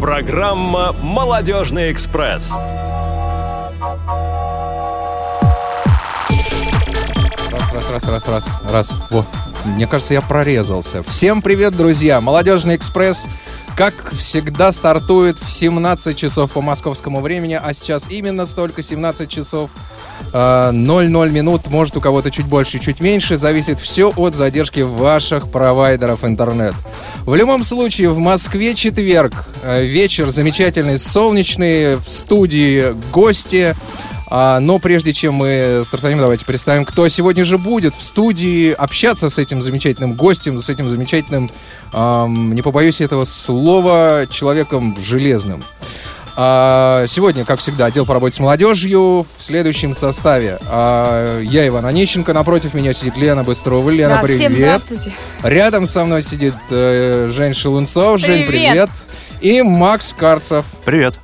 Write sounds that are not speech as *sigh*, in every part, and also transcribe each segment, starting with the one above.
Программа «Молодежный экспресс». Раз, раз, раз, раз, раз, раз. Во. Мне кажется, я прорезался. Всем привет, друзья! Молодежный экспресс, как всегда, стартует в 17 часов по московскому времени, а сейчас именно столько 17 часов 00 минут, может у кого-то чуть больше, чуть меньше, зависит все от задержки ваших провайдеров интернет. В любом случае, в Москве четверг, э, вечер замечательный, солнечный, в студии гости, а, но прежде чем мы стартанем, давайте представим, кто сегодня же будет в студии общаться с этим замечательным гостем, с этим замечательным, эм, не побоюсь этого слова, человеком железным. А, сегодня, как всегда, отдел по работе с молодежью в следующем составе. А, я Иван Онищенко, напротив меня сидит Лена Быстрова. Лена, Да, привет. всем здравствуйте. Рядом со мной сидит э, Жень Шелунцов. Жень, привет. Привет. И Макс Карцев. Привет.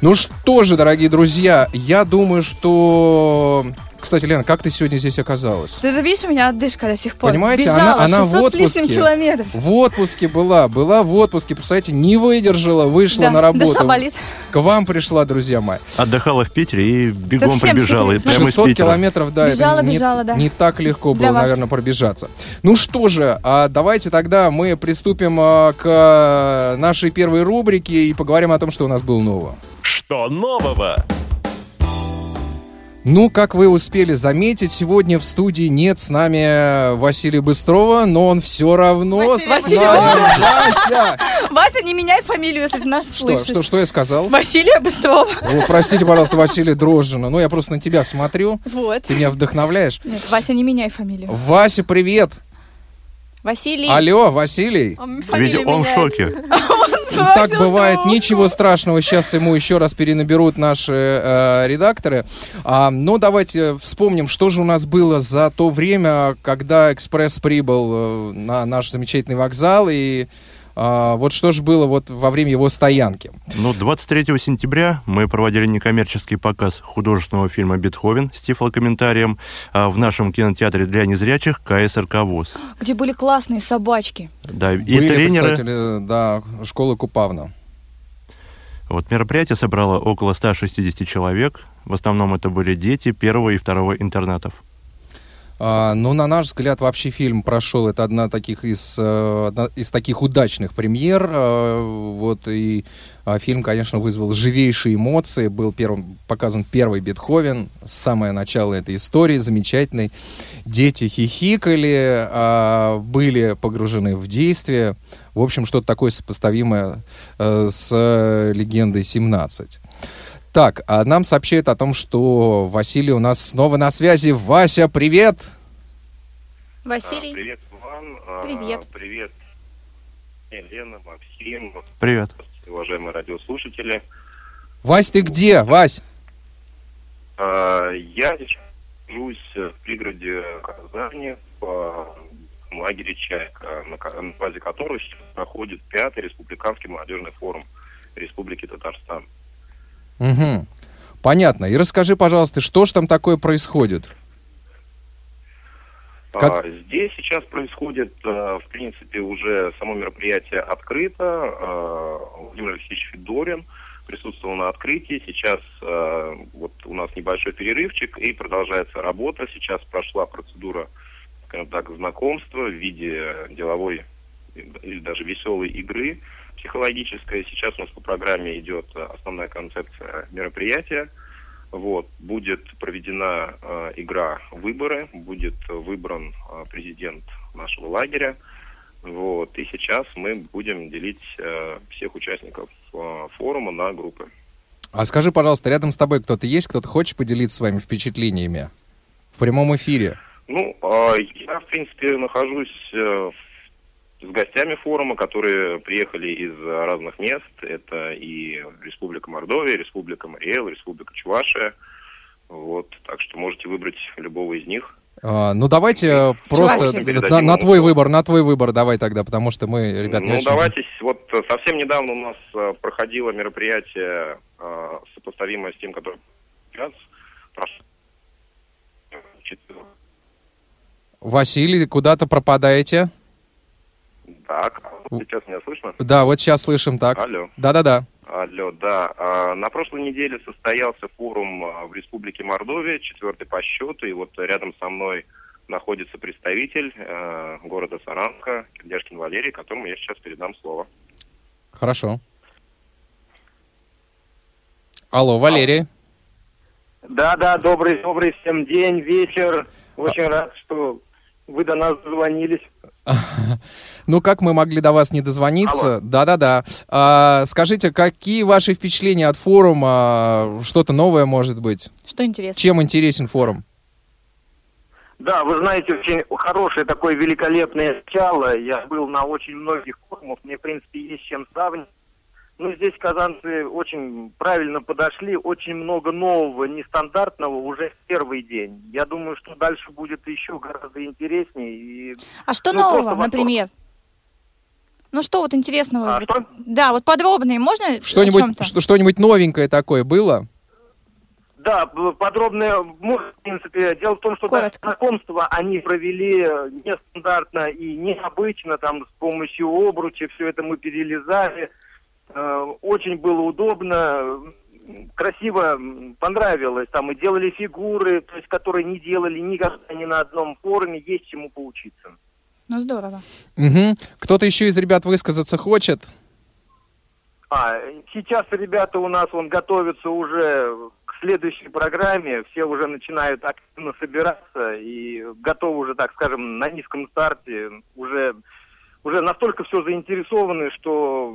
Ну что же, дорогие друзья, я думаю, что... Кстати, Лена, как ты сегодня здесь оказалась? Ты, ты видишь, у меня отдышка до сих пор. Понимаете, Бежала она- она в 600 с лишним отпуске. километров. В отпуске была, была в отпуске, представляете, не выдержала, вышла Да, на работу. душа болит. К вам пришла, друзья мои. Отдыхала в Питере и бегом прибежала. И секрет, прямо из 600 Питера. километров, да, Бежала, это не, бежала, да. не так легко Для было, вас. наверное, пробежаться. Ну что же, а давайте тогда мы приступим а, к а, нашей первой рубрике и поговорим о том, что у нас было нового. Что нового? Ну, как вы успели заметить, сегодня в студии нет с нами Василия Быстрова, но он все равно с Василий нами. Быстров. Вася! Вася, не меняй фамилию, если ты нас Что, слышишь. что, что я сказал? Василия Быстрова. О, простите, пожалуйста, Василий Дрожжина. Ну, я просто на тебя смотрю. Вот. Ты меня вдохновляешь. Нет, Вася, не меняй фамилию. Вася, привет! Василий. Алло, Василий! Видите, он в шоке. *laughs* Ну, так бывает, ничего страшного, сейчас ему еще раз перенаберут наши э, редакторы. А, но давайте вспомним, что же у нас было за то время, когда «Экспресс» прибыл э, на наш замечательный вокзал, и а, вот что же было вот во время его стоянки. Ну, 23 сентября мы проводили некоммерческий показ художественного фильма «Бетховен» с тифлокомментарием а, в нашем кинотеатре для незрячих КСРК ВОЗ. Где были классные собачки. Да, и Были тренеры. да, школы Купавна. Вот мероприятие собрало около 160 человек. В основном это были дети первого и второго интернатов. А, ну, на наш взгляд, вообще фильм прошел. Это одна таких из, э, одна из таких удачных премьер. э, Вот и а, фильм, конечно, вызвал живейшие эмоции. Был первым, показан первый Бетховен, самое начало этой истории, замечательный. Дети хихикали, а, были погружены в действие. В общем, что-то такое сопоставимое э, с легендой 17. Так, а нам сообщают о том, что Василий у нас снова на связи. Вася, привет! Василий. А, Привет, Иван. А, Привет. Привет, Елена, Максим, Привет. уважаемые радиослушатели. Вась, ты где? Вась? А, Я сейчас нахожусь в пригороде Казани в лагере «Чайка», на ка- на базе которого сейчас проходит пятый республиканский молодежный форум Республики Татарстан. Угу. Понятно. И расскажи, пожалуйста, что же там такое происходит? Как- А, Здесь сейчас происходит, а, в принципе, уже само мероприятие открыто. А, Владимир Алексеевич Федорин присутствовал на открытии. Сейчас а, вот у нас небольшой перерывчик и продолжается работа. Сейчас прошла процедура, скажем так, знакомства в виде деловой или даже веселой игры психологической. Сейчас у нас по программе идет а, основная концепция мероприятия. Вот, будет проведена э, игра выборы, будет выбран э, президент нашего лагеря. Вот, и сейчас мы будем делить э, всех участников э, форума на группы. А скажи, пожалуйста, рядом с тобой кто-то есть, кто-то хочет поделиться своими впечатлениями? В прямом эфире. Ну, э, я, в принципе, нахожусь э, в- с гостями форума, которые приехали из разных мест. Это и Республика Мордовия, Республика Мариэл, Республика Чувашия. Вот, так что можете выбрать любого из них. А, ну, давайте э, просто на, на твой выбор, на твой выбор давай тогда, потому что мы, ребят, не ну, очень- давайте, вот э, совсем недавно у нас э, проходило мероприятие, сопоставимое с тем, которое сейчас прошло. Василий, куда-то пропадаете? Так, а сейчас меня слышно? Да, вот сейчас слышим так. Алло. Да-да-да. Алло, да. А, На прошлой неделе состоялся форум а, в Республике Мордовия, четвертый по счету, и вот рядом со мной находится представитель э, города Саранска, Кирдяшкин Валерий, которому я сейчас передам слово. Хорошо. Алло, Валерий. Да, да, добрый, добрый всем день, вечер. Очень рад, что вы до нас дозвонились. Ну, как мы могли до вас не дозвониться? Да-да-да. А, скажите, какие ваши впечатления от форума? Что-то новое, может быть? Что интересно? Чем интересен форум? Да, вы знаете, очень хорошее такое великолепное начало. Я был на очень многих форумах, мне, в принципе, есть чем сравнить. Ну, здесь казанцы очень правильно подошли, очень много нового, нестандартного уже в первый день. Я думаю, что дальше будет еще гораздо интереснее. И... А что Ну, нового, например? Ну что вот интересного? А, Вот- что? Да, вот подробнее можно Что-нибудь, что- что-нибудь новенькое такое было? Да, б- подробно, можно, в принципе. Дело в том, что даже Коротко. знакомства они провели нестандартно и необычно, там, с помощью обруча, все это мы перелезали. Э, Очень было удобно, красиво, понравилось. Там и делали фигуры, то есть, которые не делали никогда ни на одном форуме, есть чему поучиться. Ну здорово. Мгм. Кто-то еще из ребят высказаться хочет? А, сейчас ребята у нас он готовятся уже к следующей программе, все уже начинают активно собираться и готовы уже, так скажем, на низком старте, уже уже настолько все заинтересованы, что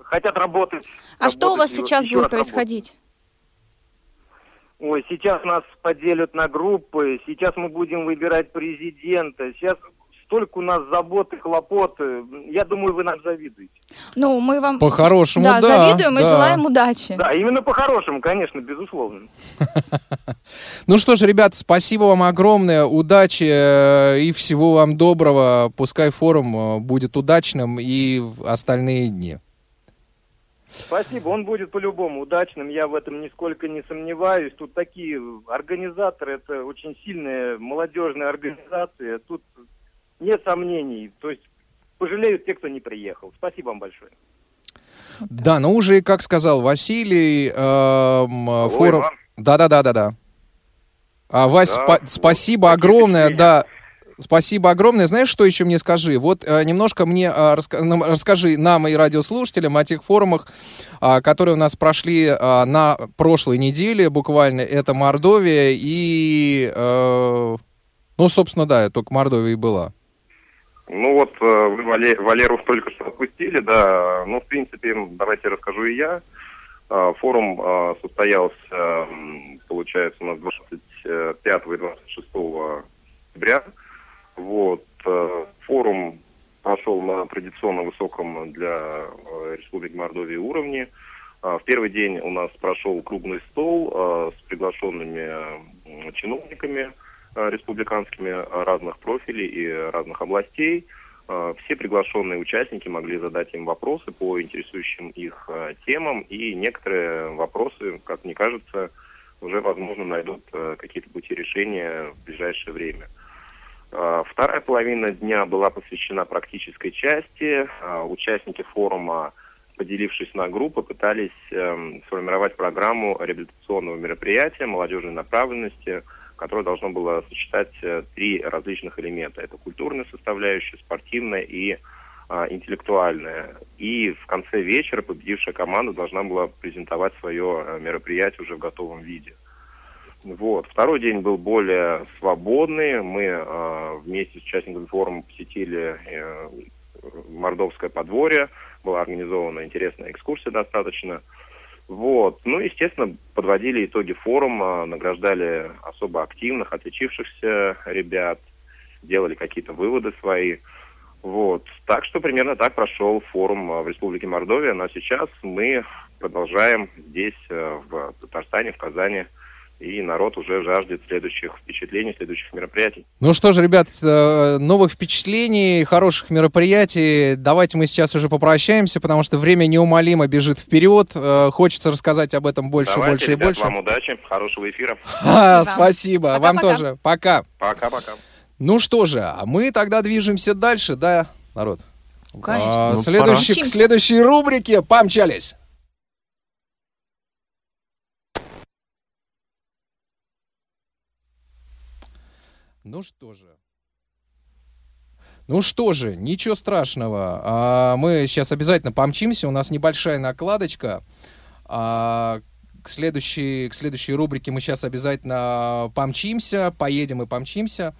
хотят работать. А что у вас работать сейчас будет работать. происходить? Ой, сейчас нас поделят на группы, сейчас мы будем выбирать президента, сейчас столько у нас забот и хлопот. Я думаю, вы нам завидуете. Ну, мы вам... По-хорошему, да, да, завидуем и да. желаем удачи. Да, именно по-хорошему, конечно, безусловно. *laughs* Ну что ж, ребят, спасибо вам огромное, удачи э, и всего вам доброго. Пускай форум э, будет удачным и в остальные дни. Спасибо, он будет по-любому удачным, я в этом нисколько не сомневаюсь. Тут такие организаторы, это очень сильные молодежные организации, тут нет сомнений. То есть пожалеют те, кто не приехал. Спасибо вам большое. Да, ну уже, как сказал Василий, эм, форум... Да-да-да-да-да. А, Вась, Да, спа- спасибо огромное, да. Спасибо огромное. Знаешь, что еще мне скажи? Вот э, немножко мне э, раска- нам- расскажи нам и радиослушателям о тех форумах, а, которые у нас прошли а, на прошлой неделе буквально. Это Мордовия и... э, ну, собственно, да, только Мордовия и была. Ну вот, э, вы Вале- Валеру только что отпустили, да. Ну, в принципе, давайте расскажу и я. А, Форум а, состоялся, получается, у нас 25 и 26 октября. Вот. э, Форум прошел на традиционно высоком для э, Республики Мордовии уровне. В первый день у нас прошел круглый стол э, с приглашенными чиновниками э, республиканскими э, разных профилей и разных областей. Э, Все приглашенные участники могли задать им вопросы по интересующим их э, темам, и некоторые вопросы, как мне кажется, уже, возможно, найдут э, какие-то пути решения в ближайшее время. Э, Вторая половина дня была посвящена практической части. Э, Участники форума, поделившись на группы, пытались эм, сформировать программу реабилитационного мероприятия молодежной направленности, которое должно было сочетать э, три различных элемента. Это культурная составляющая, спортивная и а, интеллектуальная. И в конце вечера победившая команда должна была презентовать свое э, мероприятие уже в готовом виде. Вот. Второй день был более свободный. Мы э, вместе с участниками форума посетили э, Мордовское подворье. Была организована интересная экскурсия достаточно. Вот. Ну, естественно, подводили итоги форума, награждали особо активных, отличившихся ребят, делали какие-то выводы свои. Вот. Так что примерно так прошел форум э, в Республике Мордовия. Но сейчас мы продолжаем здесь, э, в Татарстане, в Казани. И народ уже жаждет следующих впечатлений, следующих мероприятий. Ну что ж, ребят, э, новых впечатлений, хороших мероприятий. Давайте мы сейчас уже попрощаемся, потому что время неумолимо бежит вперед. Э, Хочется рассказать об этом больше, Давайте, больше и ребят, больше. вам удачи, хорошего эфира. А, Спасибо. спасибо. Вам Пока-пока. тоже. Пока. Пока-пока. Ну что же, а мы тогда движемся дальше, да, народ? Конечно. А, Ну, следующий, к следующей рубрике помчались. Ну что же. Ну что же, ничего страшного. А, мы сейчас обязательно помчимся. У нас небольшая накладочка. А, к, следующей, к следующей рубрике мы сейчас обязательно помчимся. Поедем и помчимся.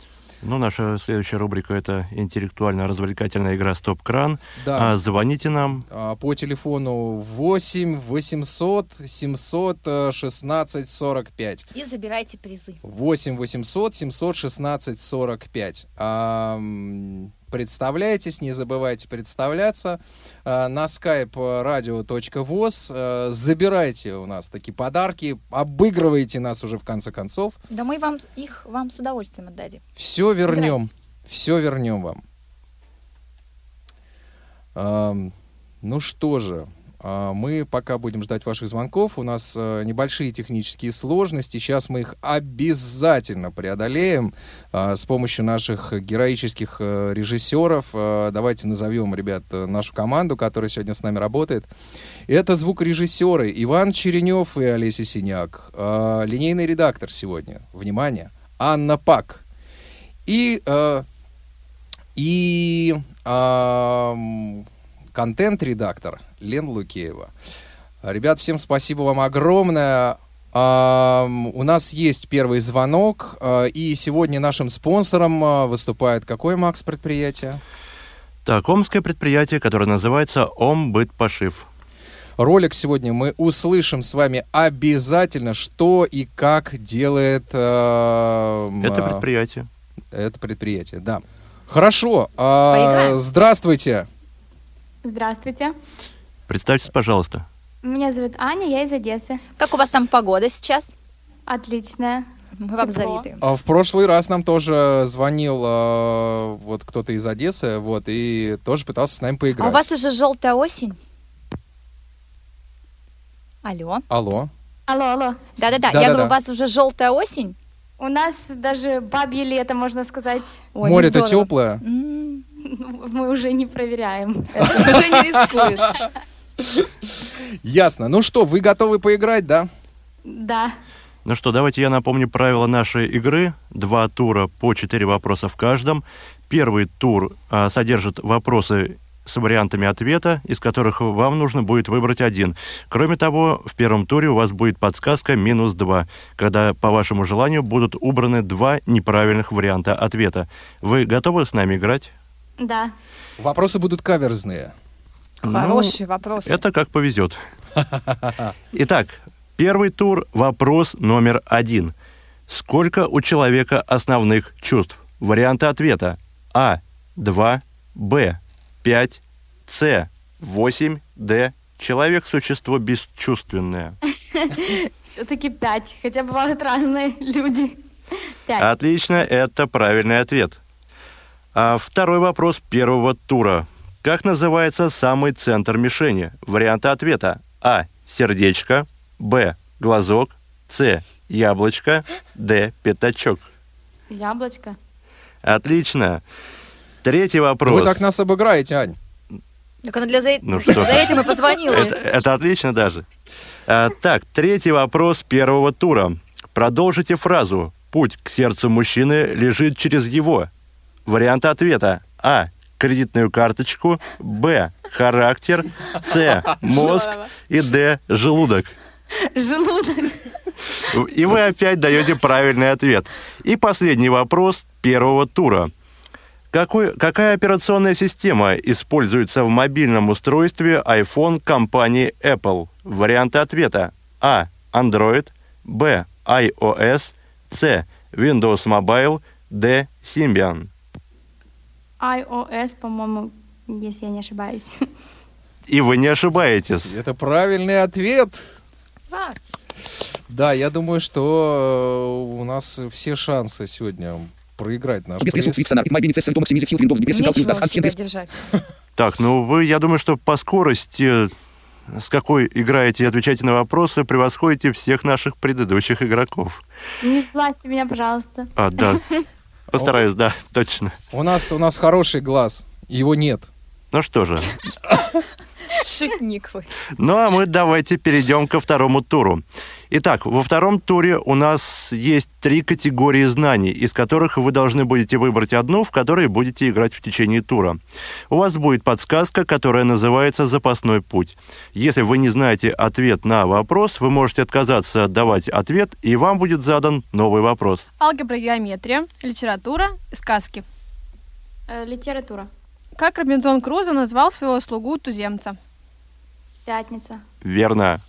Ну, наша следующая рубрика — это интеллектуально-развлекательная игра «Стоп-кран». Да. А, звоните нам. А, по телефону 8 800 700 16 45. И забирайте призы. 8 800 716 45. А, представляйтесь, не забывайте представляться. А, на skype radio.voz. А, забирайте у нас такие подарки, обыгрывайте нас уже в конце концов. Да мы вам их вам с удовольствием отдадим. Все вернем. Играйте. Все вернем вам. Ам, ну что же, мы пока будем ждать ваших звонков. У нас э, небольшие технические сложности. Сейчас мы их обязательно преодолеем а, с помощью наших героических э, режиссеров. А, Давайте назовем, ребят, э, нашу команду, которая сегодня с нами работает. Это звукорежиссеры Иван Черенев и Олеся Синяк. А, Линейный редактор сегодня. Внимание. Анна Пак. И, и ам, контент-редактор Лен Лукеева. Ребят, всем спасибо вам огромное. У нас есть первый звонок, э, и сегодня нашим спонсором э, выступает какое, Макс, предприятие? Так, омское предприятие, которое называется «Омбытпошив». Ролик сегодня мы услышим с вами обязательно, что и как делает эм, Это э, предприятие. это предприятие. Да. Хорошо. а, Поиграем? здравствуйте. Здравствуйте. Представьтесь, пожалуйста. Меня зовут Аня, я из Одессы. Как у вас там погода сейчас? Отличная. Мы вам Тепло. завидуем. А В прошлый раз нам тоже звонил э, вот кто-то из Одессы, вот, и тоже пытался с нами А поиграть. у вас уже желтая осень? Алло. Алло. Алло, алло. Да-да-да. Я говорю, у вас уже желтая осень? У нас даже бабье лето, можно сказать. Ой, Море-то теплое. М, *laughs* Мы уже не проверяем. это Уже не рискует. Ясно. Ну что, вы готовы поиграть, да? Да. Ну что, давайте я напомню правила нашей игры. Два тура по четыре вопроса в каждом. Первый тур а, содержит вопросы с вариантами ответа, из которых вам нужно будет выбрать один. Кроме того, в первом туре у вас будет подсказка минус два, когда по вашему желанию будут убраны два неправильных варианта ответа. Вы готовы с нами играть? Да. Вопросы будут каверзные. Хороший вопрос. Это как повезет. *laughs* Итак, первый тур. Вопрос номер один. Сколько у человека основных чувств? Варианты ответа. А. 2. Б. 5. С. 8. Д. Человек – существо бесчувственное. *laughs* Все-таки пять. Хотя бывают разные *laughs* люди. Пять. Отлично, это правильный ответ. А второй вопрос первого тура. Как называется самый центр мишени? Варианты ответа. А. Сердечко. Б. Глазок. С. Яблочко. Д. Пятачок. Яблочко. Отлично. Третий Вы вопрос. так нас обыграете, Ань. Так она для за, Ну что за этим и позвонила. Это, это отлично даже. А, так, третий вопрос первого тура. Продолжите фразу. Путь к сердцу мужчины лежит через его. Варианты ответа. А. Кредитную карточку. Б. Характер. С. Мозг. И Д. Желудок. Желудок. И вы опять даете правильный ответ. И последний вопрос первого тура. Какой, какая операционная система используется в мобильном устройстве iPhone компании Apple? Варианты ответа. А. Android. Б. iOS. С. Windows Mobile. Д. Symbian. iOS, по-моему, если я не ошибаюсь. И вы не ошибаетесь. Это правильный ответ. Да. Да, я думаю, что э, у нас все шансы сегодня проиграть наш держать. Так, ну вы, я думаю, что по скорости, с какой играете и отвечаете на вопросы, превосходите всех наших предыдущих игроков. Не сглазьте меня, пожалуйста. А, да. *laughs* Постараюсь, да, точно. У нас, у нас хороший глаз. Его нет. Ну что же, *laughs* Шутник вы. ну а мы давайте перейдем ко второму туру. Итак, во втором туре у нас есть три категории знаний, из которых вы должны будете выбрать одну, в которой будете играть в течение тура. У вас будет подсказка, которая называется «Запасной путь». Если вы не знаете ответ на вопрос, вы можете отказаться давать ответ, и вам будет задан новый вопрос. Алгебра, геометрия, литература, сказки. Э, литература. Как Робинзон Крузо назвал своего слугу туземца? Пятница. Верно.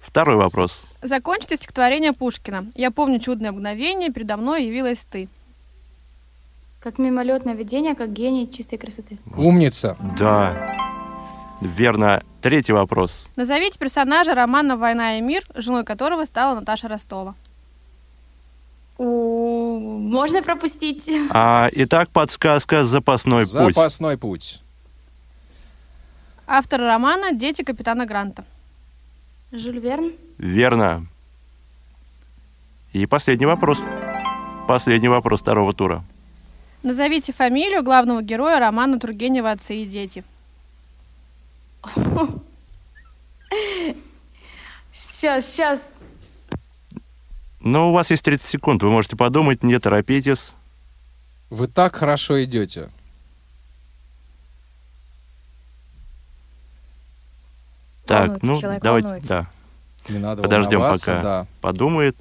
Второй вопрос. Закончите стихотворение Пушкина. Я помню чудное мгновение, передо мной явилась ты. Как мимолетное видение, как гений чистой красоты. Умница. Да. Верно. Третий вопрос. Назовите персонажа романа «Война и мир», женой которого стала Наташа Ростова. Можно пропустить? А, итак, подсказка «Запасной путь». Запасной путь. Автор романа «Дети капитана Гранта». Жюль Верн. Верно. И последний вопрос. Последний вопрос второго тура. Назовите фамилию главного героя романа Тургенева «Отцы и дети». Сейчас, сейчас. Ну, у вас есть 30 секунд, вы можете подумать, не торопитесь. Вы так хорошо идете. Так, Волнуется ну, человек, давайте, волнуется. да, Не надо подождем, пока да. подумает.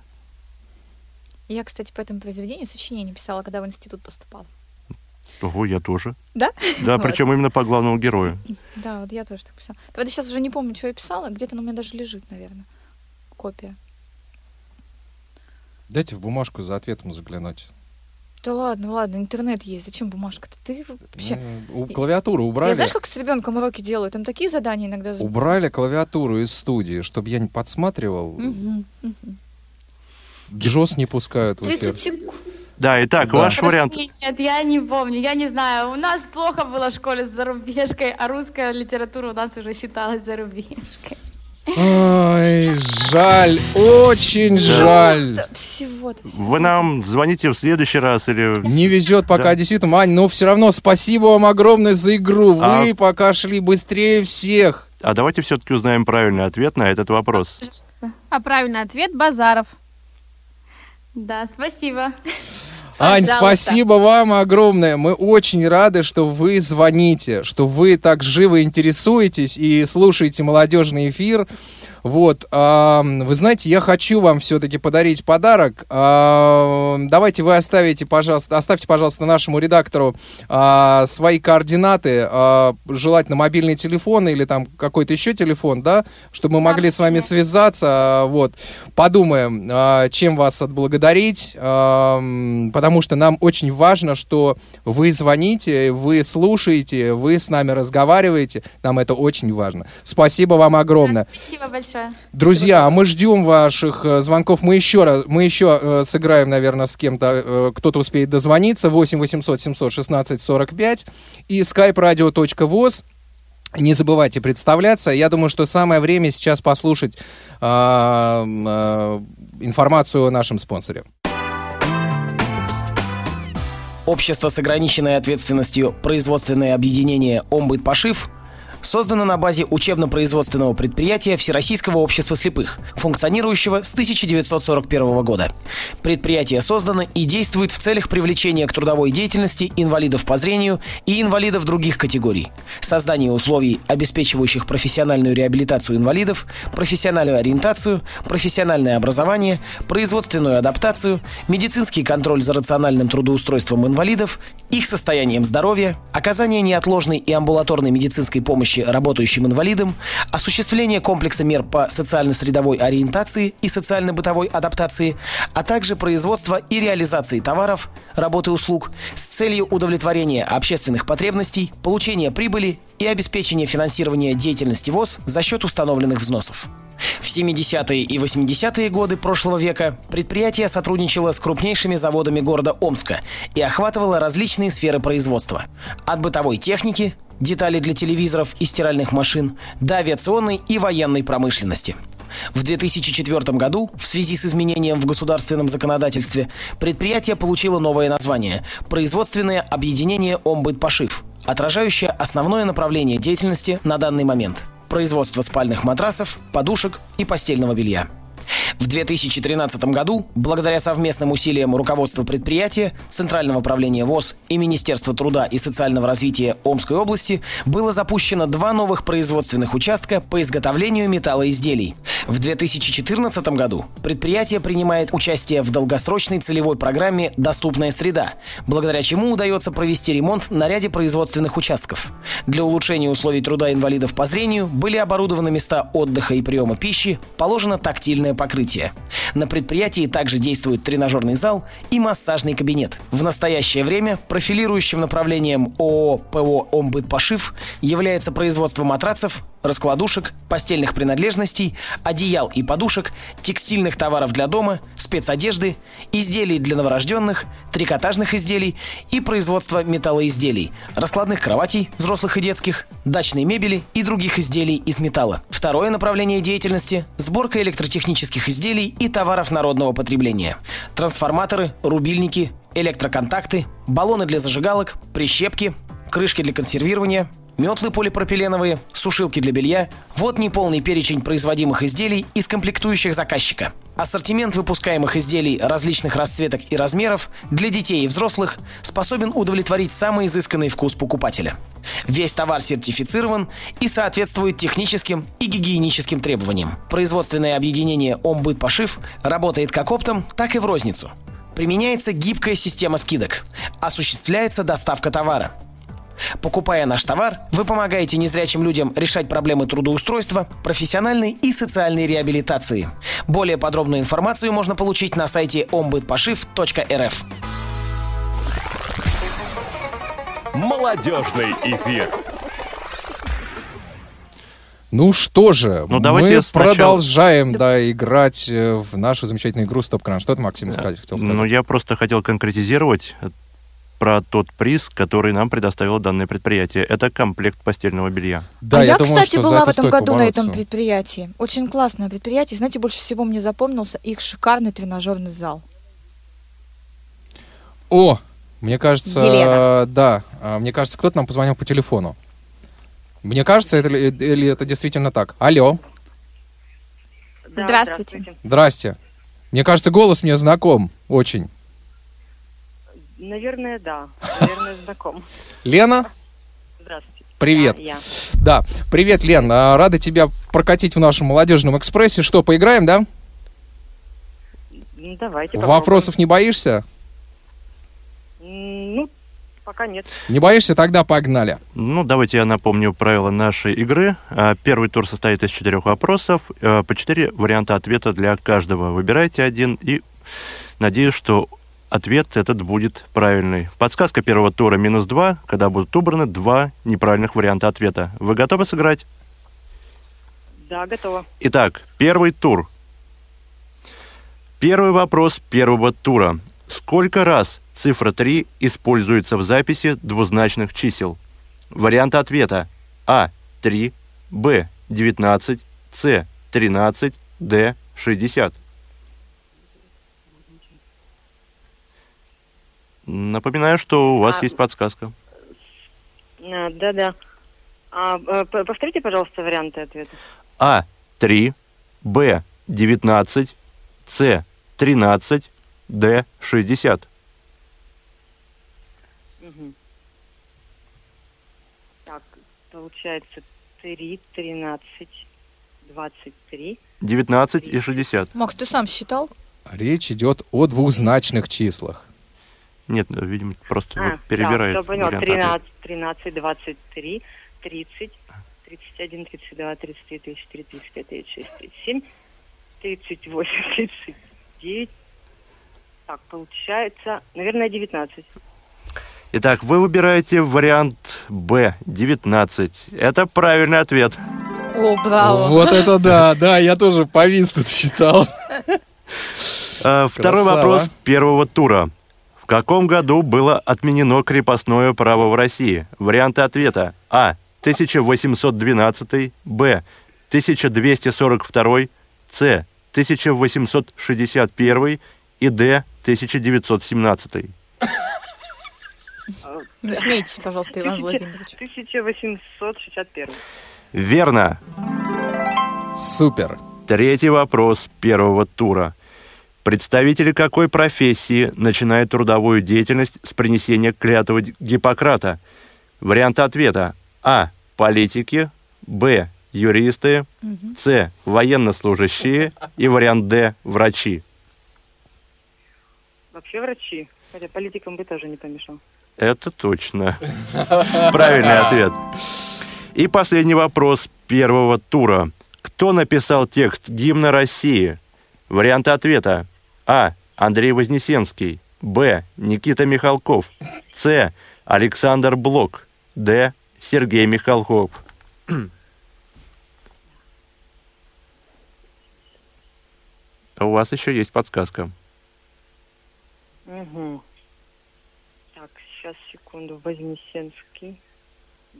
Я, кстати, по этому произведению сочинение писала, когда в институт поступала. Ого, я тоже. Да? Да, Вот. причем именно по главному герою. Да, вот я тоже так писала. Правда, сейчас уже не помню, что я писала. Где-то она у меня даже лежит, наверное. Копия. Дайте в бумажку за ответом заглянуть. Да ладно, ладно, интернет есть. Зачем бумажка-то? Ты вообще... Ну, у- клавиатуру убрали. Я знаешь, как с ребенком уроки делаю? Там такие задания иногда... Убрали клавиатуру из студии, чтобы я не подсматривал. Джос не пускают в 30 эфир. секунд. Да, итак, Да. ваш вариант. Нет, я не помню, я не знаю. У нас плохо было в школе с зарубежкой, а русская литература у нас уже считалась зарубежкой. Ой, жаль, очень жаль. Всего. Вы нам звоните в следующий раз или... Не везет пока Да. действительно, Ань, но все равно спасибо вам огромное за игру. Вы А- пока шли быстрее всех. А давайте все-таки узнаем правильный ответ на этот вопрос. А правильный ответ – Базаров. Да, спасибо. Ань, Пожалуйста. спасибо вам огромное. Мы очень рады, что вы звоните, что вы так живо интересуетесь и слушаете молодежный эфир. Вот, а, вы знаете, я хочу вам все-таки подарить подарок. А, давайте вы оставите, пожалуйста, оставьте, пожалуйста, нашему редактору а, свои координаты, а, желательно мобильный телефон или там какой-то еще телефон, да, чтобы мы могли с вами связаться. Вот, подумаем, а, чем вас отблагодарить, м, потому что нам очень важно, что вы звоните, вы слушаете, вы с нами разговариваете. Нам это очень важно. Спасибо вам огромное. Спасибо большое. Друзья, а мы ждем ваших э, звонков. Мы еще раз, мы еще э, сыграем, наверное, с кем-то. э, кто-то успеет дозвониться. 8 800 716 45 и skype-radio.voz. Не забывайте представляться. Я думаю, что самое время сейчас послушать м, а, информацию о нашем спонсоре. Общество с ограниченной ответственностью «Производственное объединение Омбыт Пошив» создано на базе учебно-производственного предприятия Всероссийского общества слепых, функционирующего с 1941 года. Предприятие создано и действует в целях привлечения к трудовой деятельности инвалидов по зрению и инвалидов других категорий, создания условий, обеспечивающих профессиональную реабилитацию инвалидов, профессиональную ориентацию, профессиональное образование, производственную адаптацию, медицинский контроль за рациональным трудоустройством инвалидов, их состоянием здоровья, оказание неотложной и амбулаторной медицинской помощи работающим инвалидам, осуществление комплекса мер по социально-средовой ориентации и социально-бытовой адаптации, а также производство и реализации товаров, работы и услуг с целью удовлетворения общественных потребностей, получения прибыли и обеспечения финансирования деятельности ВОЗ за счет установленных взносов. В 70-е и 80-е годы прошлого века предприятие сотрудничало с крупнейшими заводами города Омска и охватывало различные сферы производства. От бытовой техники, детали для телевизоров и стиральных машин, до авиационной и военной промышленности. В 2004 году, в связи с изменением в государственном законодательстве, предприятие получило новое название – Производственное объединение «Омбыт Пошив», отражающая основное направление деятельности на данный момент – производство спальных матрасов, подушек и постельного белья. В 2013 году, благодаря совместным усилиям руководства предприятия, Центрального управления ВОЗ и Министерства труда и социального развития Омской области было запущено два новых производственных участка по изготовлению металлоизделий. В 2014 году предприятие принимает участие в долгосрочной целевой программе «Доступная среда», благодаря чему удается провести ремонт на ряде производственных участков. Для улучшения условий труда инвалидов по зрению были оборудованы места отдыха и приема пищи, положено тактильное покрытие. На предприятии также действует тренажерный зал и массажный кабинет. В настоящее время профилирующим направлением ООО ПО «Омбыт-Пошив» является производство матрацев, раскладушек, постельных принадлежностей, одеял и подушек, текстильных товаров для дома, спецодежды, изделий для новорожденных, трикотажных изделий и производство металлоизделий, раскладных кроватей, взрослых и детских, дачной мебели и других изделий из металла. Второе направление деятельности – сборка электротехнических изделий и товаров народного потребления. Трансформаторы, рубильники, электроконтакты, баллоны для зажигалок, прищепки, крышки для консервирования, метлы полипропиленовые, сушилки для белья. Вот неполный перечень производимых изделий из комплектующих заказчика. Ассортимент выпускаемых изделий различных расцветок и размеров для детей и взрослых способен удовлетворить самый изысканный вкус покупателя. Весь товар сертифицирован и соответствует техническим и гигиеническим требованиям. Производственное объединение «Омбыт Пошив» работает как оптом, так и в розницу. Применяется гибкая система скидок. Осуществляется доставка товара. Покупая наш товар, вы помогаете незрячим людям решать проблемы трудоустройства, профессиональной и социальной реабилитации. Более подробную информацию можно получить на сайте ombytpashiv.rf. Молодежный эфир. Ну что же, Ну, давайте мы сначала- продолжаем, да, играть э, в нашу замечательную игру Стоп Кран. Что ты, Максим, сказать, хотел сказать? Ну, я просто хотел конкретизировать э, про тот приз, который нам предоставило данное предприятие. Это комплект постельного белья. Да, а я я, думаю, кстати, была в этом году на этом предприятии. Очень классное предприятие. Знаете, больше всего мне запомнился их шикарный тренажерный зал. О, мне кажется, Елена. да, а, мне кажется, кто-то нам позвонил по телефону. Мне кажется, это, ли- или это действительно так? Алло, Да, Здравствуйте. здрасте. Мне кажется, голос мне знаком очень. Наверное, да. Наверное, знаком. Лена, Здравствуйте. привет. Да, я. Да, привет, Лен. а, Рада тебя прокатить в нашем молодежном экспрессе. Что, поиграем, да? Ну, давайте Вопросов не боишься? попробуем. Ну, пока нет. Не боишься? Тогда погнали. Ну, давайте я напомню правила нашей игры. А, Первый тур состоит из четырех вопросов. э, По четыре варианта ответа для каждого. Выбирайте один и надеюсь, что ответ этот будет правильный. Подсказка первого тура минус два, когда будут убраны два неправильных варианта ответа. Вы готовы сыграть? Да, готово. Итак, первый тур. Первый вопрос первого тура. Сколько раз цифра 3 используется в записи двузначных чисел? Варианты ответа. А. 3, Б. 19, С. 13, Д. 60. Напоминаю, что у вас А, есть подсказка. А, Да-да. А, э, повторите, пожалуйста, варианты ответа. А. 3, Б. 19, С. 13, Д. 60. Мгм. Так, получается 3, 13, 23. 19 и 60. Макс, ты сам считал? Речь идет о двузначных числах. Нет, э, видимо, просто А, вот перебирает. да, все понял. вариант ответа. 13, 13, 23, 30, 31, 32, 33, 34, 35, 36, 37, 38, 39. Так, получается, наверное, 19. Итак, вы выбираете вариант Б, 19. Это правильный ответ. О, браво. Вот это да, да, я тоже повис тут считал. Э, Второй Красава. вопрос первого тура. В каком году было отменено крепостное право в России? Варианты ответа. А. 1812. Б. 1242. С. 1861. И Д. 1917. Не смейтесь, пожалуйста, Иван Владимирович. 1861. Верно. Супер. Третий вопрос первого тура. Представители какой профессии начинают трудовую деятельность с принесения клятвы Гиппократа? Варианты ответа. А. Политики. Б. Юристы. С. Военнослужащие. И вариант Д. Врачи. Вообще врачи. Хотя политикам бы тоже не помешал. Это точно. Правильный ответ. И последний вопрос первого тура. Кто написал текст гимна России? Варианты ответа. А. Андрей Вознесенский. Б. Никита Михалков. С. Александр Блок. Д. Сергей Михалков. У вас еще есть подсказка. Угу. Так, сейчас, секунду. Вознесенский.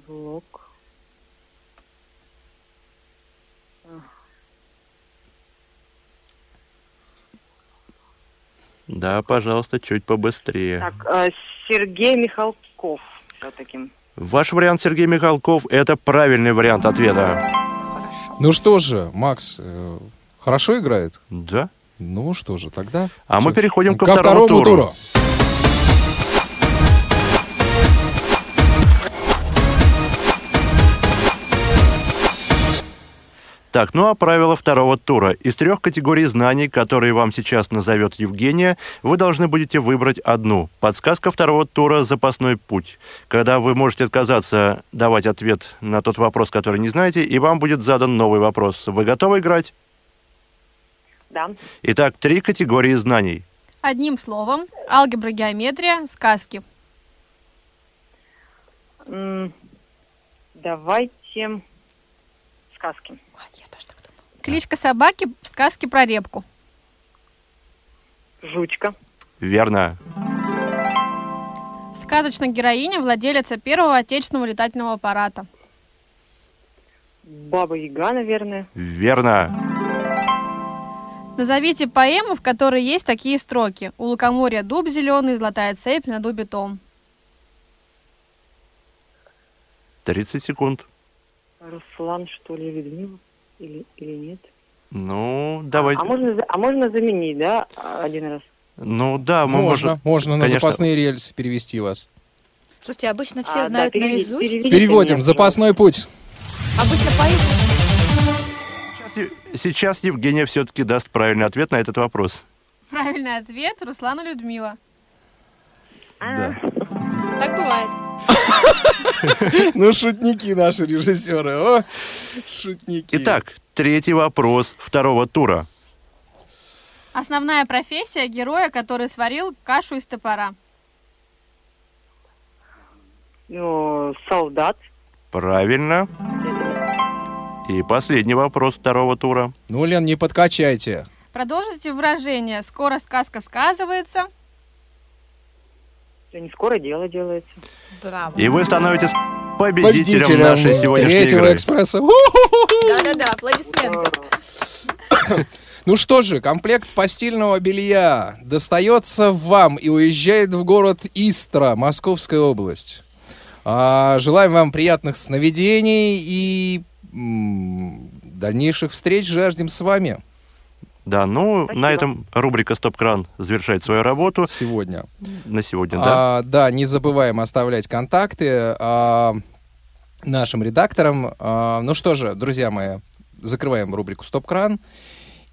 Блок. А, Да, пожалуйста, чуть побыстрее. Так, а, Сергей Михалков все-таки. Ваш вариант Сергей Михалков – это правильный вариант ответа. Ну что же, Макс, э, хорошо играет? Да. Ну что же, тогда... А мы переходим ко, ко второму, второму туру. туру. Так, ну а правила второго тура. Из трех категорий знаний, которые вам сейчас назовет Евгения, вы должны будете выбрать одну. Подсказка второго тура – запасной путь. Когда вы можете отказаться давать ответ на тот вопрос, который не знаете, и вам будет задан новый вопрос. Вы готовы играть? Да. Итак, три категории знаний. Одним словом, алгебра, геометрия, сказки. М, Давайте сказки. Кличка собаки в сказке про репку. Жучка. Верно. Сказочная героиня, владелица первого отечественного летательного аппарата. Баба Яга, наверное. Верно. Назовите поэму, в которой есть такие строки. У лукоморья дуб зеленый, золотая цепь, на дубе том. 30 секунд. Руслан, что ли, Людмила? Или, или нет? Ну, давайте. А можно, а можно заменить, да, один раз? Ну да, мы Можно, можем- можно на конечно. запасные рельсы перевести вас. Слушайте, обычно все А, да, знают переведи- наизусть. переведите Переводим. меня, Запасной путь. Обычно поют. Сейчас, сейчас Евгения все-таки даст правильный ответ на этот вопрос. Правильный ответ Руслана Людмила. Да. Так бывает. *laughs* *laughs* Ну, шутники наши режиссеры. О, шутники. Итак, третий вопрос второго тура. Основная профессия героя, который сварил кашу из топора. Ну, солдат. Правильно. И последний вопрос второго тура. Ну, Лен, не подкачайте. Продолжите выражение «скоро сказка сказывается». Не скоро дело делается. Браво. И вы становитесь победителем, Победителем нашей сегодняшней третьего игры. экспресса. Да-да-да, аплодисменты. *coughs* Ну что же, комплект постельного белья достается вам и уезжает в город Истра, Московская область. А, желаем вам приятных сновидений и м, дальнейших встреч жаждем с вами Да, ну, на этом рубрика «Стоп-кран» завершает свою работу. сегодня. На сегодня, да. А, да, не забываем оставлять контакты а, нашим редакторам. А, ну что же, друзья мои, закрываем рубрику «Стоп-кран».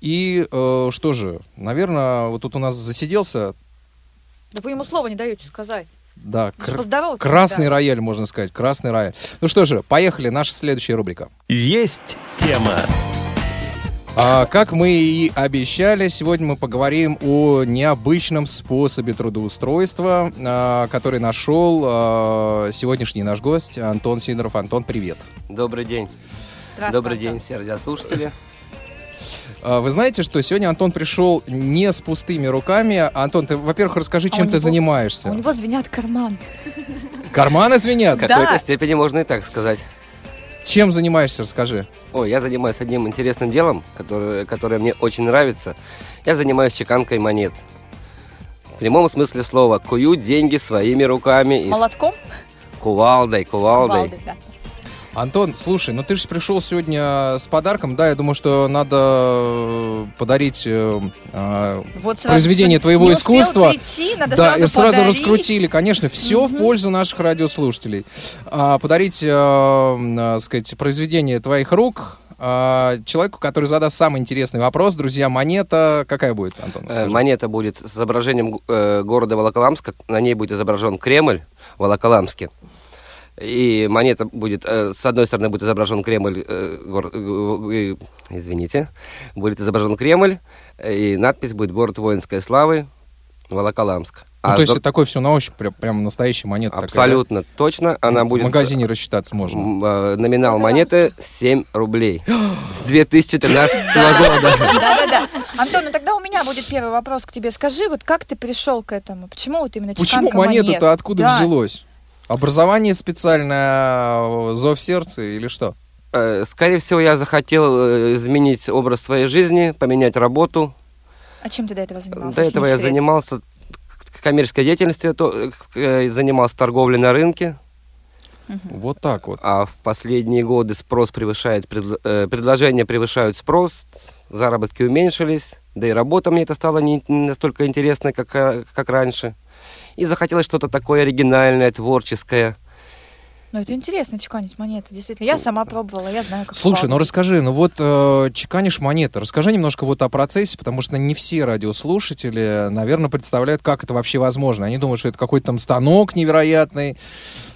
И э, что же, наверное, вот тут у нас засиделся, Да вы ему слова не даете сказать. да, кр- красный не рояль, можно сказать, красный рояль. Ну что же, поехали, наша следующая рубрика. Есть тема. А, как мы и обещали, сегодня мы поговорим о необычном способе трудоустройства, а, который нашел а, сегодняшний наш гость Антон Сидоров. Антон, привет. Добрый день. Добрый день, все радиослушатели. А, Вы знаете, что сегодня Антон пришел не с пустыми руками. Антон, ты, во-первых, расскажи, А чем ты него- занимаешься. У него звенят карманы. Карманы звенят? *laughs* В какой-то степени можно и так сказать. Чем занимаешься, расскажи. Ой, я занимаюсь одним интересным делом, которое, которое мне очень нравится. Я занимаюсь чеканкой монет. В прямом смысле слова. Куют деньги своими руками. Молотком? кувалдой, кувалдой. Кувалдой, да. Антон, слушай, ну ты же пришел сегодня с подарком, да, я думаю, что надо э, подарить э, э, Вот сразу произведение твоего не успел искусства. прийти, надо да, сразу и сразу подарить. раскрутили, конечно, все в пользу наших радиослушателей. А, подарить, э, э, сказать, произведение твоих рук а, человеку, который задаст самый интересный вопрос. Друзья, монета какая будет, Антон? Э, скажи? Монета будет с изображением города Волоколамска. На ней будет изображен Кремль в Волоколамске. И монета будет, э, с одной стороны будет изображен Кремль, э, гор- э, извините, будет изображен Кремль, и надпись будет «Город воинской славы, Волоколамск». Ну, А то есть это такое все на ощупь, прям, прям настоящая монета такая, да? Абсолютно точно. Она В будет... магазине рассчитаться можно. Номинал монеты 7 рублей. *gasps* С 2013 года. Да-да-да. Антон, ну тогда у меня будет первый вопрос к тебе. Скажи, вот как ты пришел к этому? Почему вот именно Почему монета-то откуда Да. Образование специальное, э, зов сердца или что? Э, Скорее всего, я захотел э, изменить образ своей жизни, поменять работу. А чем ты до этого занимался? До этого я занимался коммерческой деятельностью, то, э, занимался торговлей на рынке. Вот так вот. А в последние годы спрос превышает, э, предложения превышают спрос, заработки уменьшились, да и работа мне это стало не настолько интересной, как, как раньше. И захотелось что-то такое оригинальное, творческое. Ну, это интересно чеканить монеты, действительно. Я сама пробовала, я знаю, как Слушай, ну плавно. расскажи, ну вот э, чеканишь монеты, расскажи немножко вот о процессе, потому что не все радиослушатели, наверное, представляют, как это вообще возможно. Они думают, что это какой-то там станок невероятный,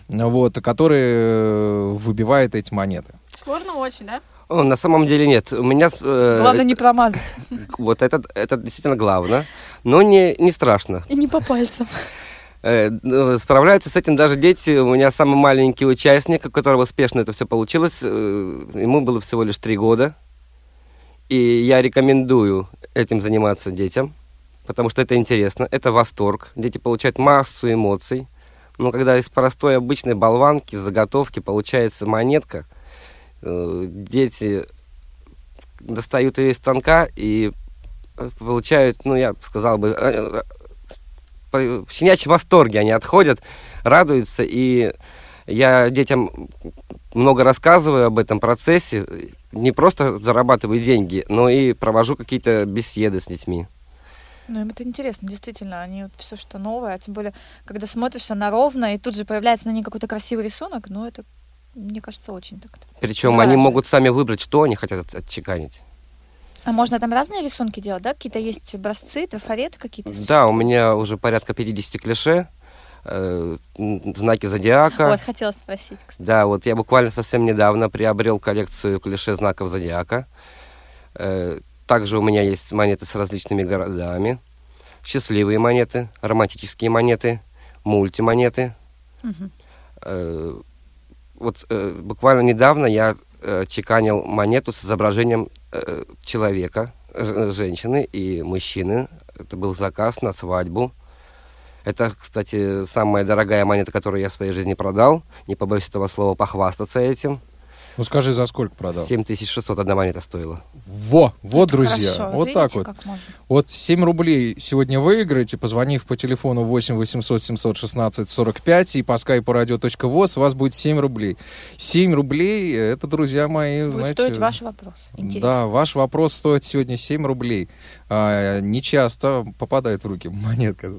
вот, который э, выбивает эти монеты. Сложно очень, да? О, на самом деле нет. У меня... э, Главное не промазать. *laughs* Вот это, это действительно главное. Но не, не страшно. И не по пальцам. *laughs* Э, ну, Справляются с этим даже дети. У меня самый маленький участник, у которого успешно это все получилось, э, ему было всего лишь три года. И я рекомендую этим заниматься детям, потому что это интересно, это восторг. Дети получают массу эмоций. Но когда из простой обычной болванки, заготовки получается монетка, э, дети достают ее из станка и получают, ну, я сказал бы, в щенячьем восторге они отходят, радуются, и я детям много рассказываю об этом процессе, не просто зарабатываю деньги, но и провожу какие-то беседы с детьми. Ну, им это интересно, действительно. Они вот все, что новое, а тем более, когда смотришь, она ровная, и тут же появляется на ней какой-то красивый рисунок, ну, это, мне кажется, очень так-то. Причем они могут сами выбрать, что они хотят от- отчеканить. А можно там разные рисунки делать, да? Какие-то есть образцы, трафареты какие-то? Да, у меня уже порядка 50 клише, э, знаки зодиака. Вот, хотела спросить, кстати. Да, вот я буквально совсем недавно приобрел коллекцию клише знаков зодиака. Э, Также у меня есть монеты с различными городами. Счастливые монеты, романтические монеты, мультимонеты. Мгм. Э, Вот э, буквально недавно я э, чеканил монету с изображением э, человека, ж- женщины и мужчины. Это был заказ на свадьбу. Это, кстати, самая дорогая монета, которую я в своей жизни продал. Не побоюсь этого слова похвастаться этим. Ну скажи, за сколько продал? 7600 одна монета стоила. Во, вот, друзья, хорошо. вот Видите, так вот. Вот 7 рублей сегодня выиграете, позвонив по телефону 8 800 716 45 и по скайпу radio.voz, у вас будет 7 рублей. 7 рублей, это, друзья мои, Будет знаете... стоить ваш вопрос. Интересно. Да, ваш вопрос стоит сегодня 7 рублей. А, не часто попадает в руки *laughs* монетка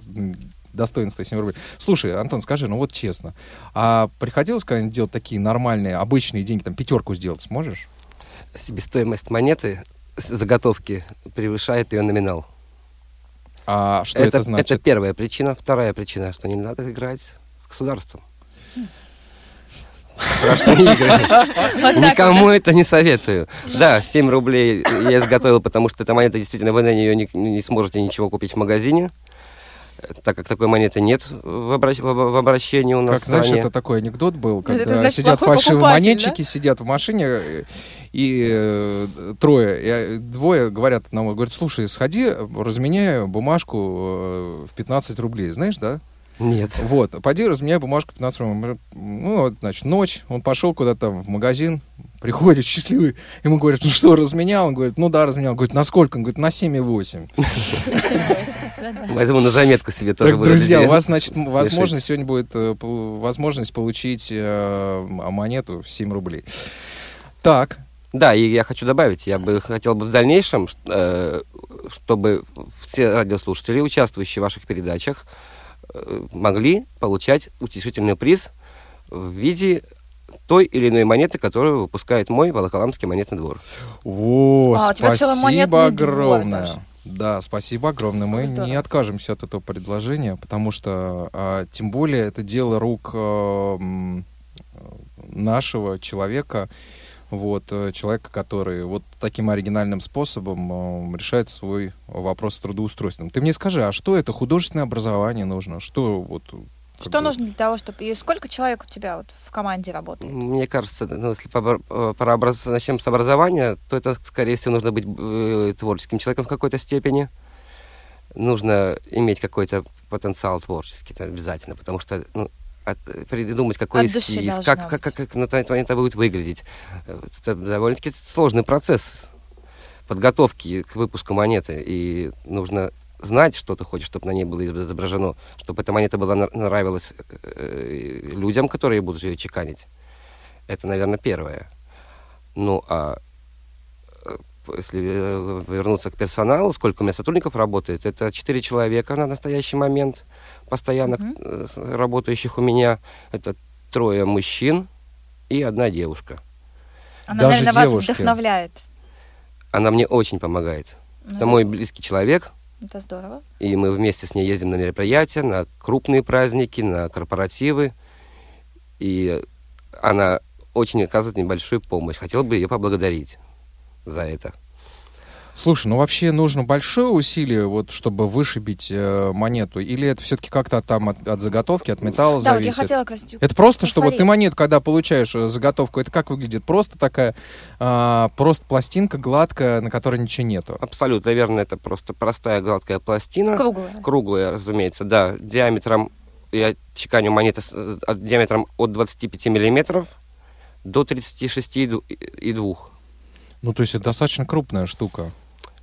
достоинство 7 рублей. Слушай, Антон, скажи, ну вот честно, а приходилось когда-нибудь делать такие нормальные, обычные деньги, там пятерку сделать сможешь? Себестоимость монеты заготовки превышает ее номинал. А что это, значит? Это первая причина. Вторая причина, что не надо играть с государством. Страшные игры. *laughs* Никому это не советую. Да, 7 рублей я изготовил, потому что эта монета действительно, вы на нее не, не сможете ничего купить в магазине, так как такой монеты нет в, обращ- в- обращении у нас Как, знаешь, это такой анекдот был, когда Это, значит, сидят фальшивые монетчики, сидят в машине, и э, трое, и, э, двое говорят одному, говорят, слушай, сходи, разменяй бумажку э, в 15 рублей, знаешь, да? Нет. Вот, пойди разменяй бумажку 15 рублей. Ну, вот, значит, ночь, он пошел куда-то в магазин, приходит счастливый, ему говорят, ну что, разменял? Он говорит, ну да, разменял. Говорит, на сколько? Он говорит, на 7,8. *laughs* *laughs* Возьму на заметку себе тоже. Так, друзья, у вас, значит, возможность сегодня будет э, возможность получить э, монету в 7 рублей. Так, Да, и я хочу добавить, я бы хотел бы в дальнейшем, э, чтобы все радиослушатели, участвующие в ваших передачах, могли получать утешительный приз в виде той или иной монеты, которую выпускает мой Волоколамский монетный двор. О, А, спасибо двор огромное. даже. Да, спасибо огромное. Мы Здорово. не откажемся от этого предложения, потому что, а, тем более, это дело рук м, нашего человека, вот, э, человека, который вот таким оригинальным способом э, решает свой вопрос с трудоустройством. Ты мне скажи, а что это художественное образование нужно? Что вот... Что бы- нужно для того, чтобы... И сколько человек у тебя вот в команде работает? Мне кажется, ну, если побор- э, про образ- начнем с образования, то это, скорее всего, нужно быть э, творческим человеком в какой-то степени. Нужно иметь какой-то потенциал творческий, это обязательно, потому что ну, от- придумать какой От эскиз, как, как, как, как ну, это, это будет выглядеть. Э, Это довольно-таки сложный процесс подготовки к выпуску монеты, и нужно знать, что ты хочешь, чтобы на ней было изображено, чтобы эта монета была нравилась э, людям, которые будут ее чеканить. Это, наверное, первое. Ну, а э, если э, вернуться к персоналу, сколько у меня сотрудников работает, это 4 человека на настоящий момент, постоянно э, с- работающих у меня. Это трое мужчин и одна девушка. Она, Даже наверное, вас девушки. вдохновляет. Она мне очень помогает. Ну, Это мой близкий человек, Это здорово. и мы вместе с ней ездим на мероприятия, на крупные праздники, на корпоративы. И она очень оказывает мне большую помощь. Хотел бы ее поблагодарить за это. Слушай, ну вообще нужно большое усилие, вот, чтобы вышибить э, монету, или это все-таки как-то там от, от заготовки, от металла Да, вот я зависит? хотела раз... Это просто, что вот ты монету, когда получаешь э, заготовку, это как выглядит? Просто такая, а, просто пластинка гладкая, на которой ничего нету. Абсолютно верно, это просто простая гладкая пластина. Круглая. Круглая, разумеется, да. Диаметром, я чеканю монеты с, э, от, диаметром от 25 миллиметров до 36 и ду- и 2. Ну, то есть это достаточно крупная штука.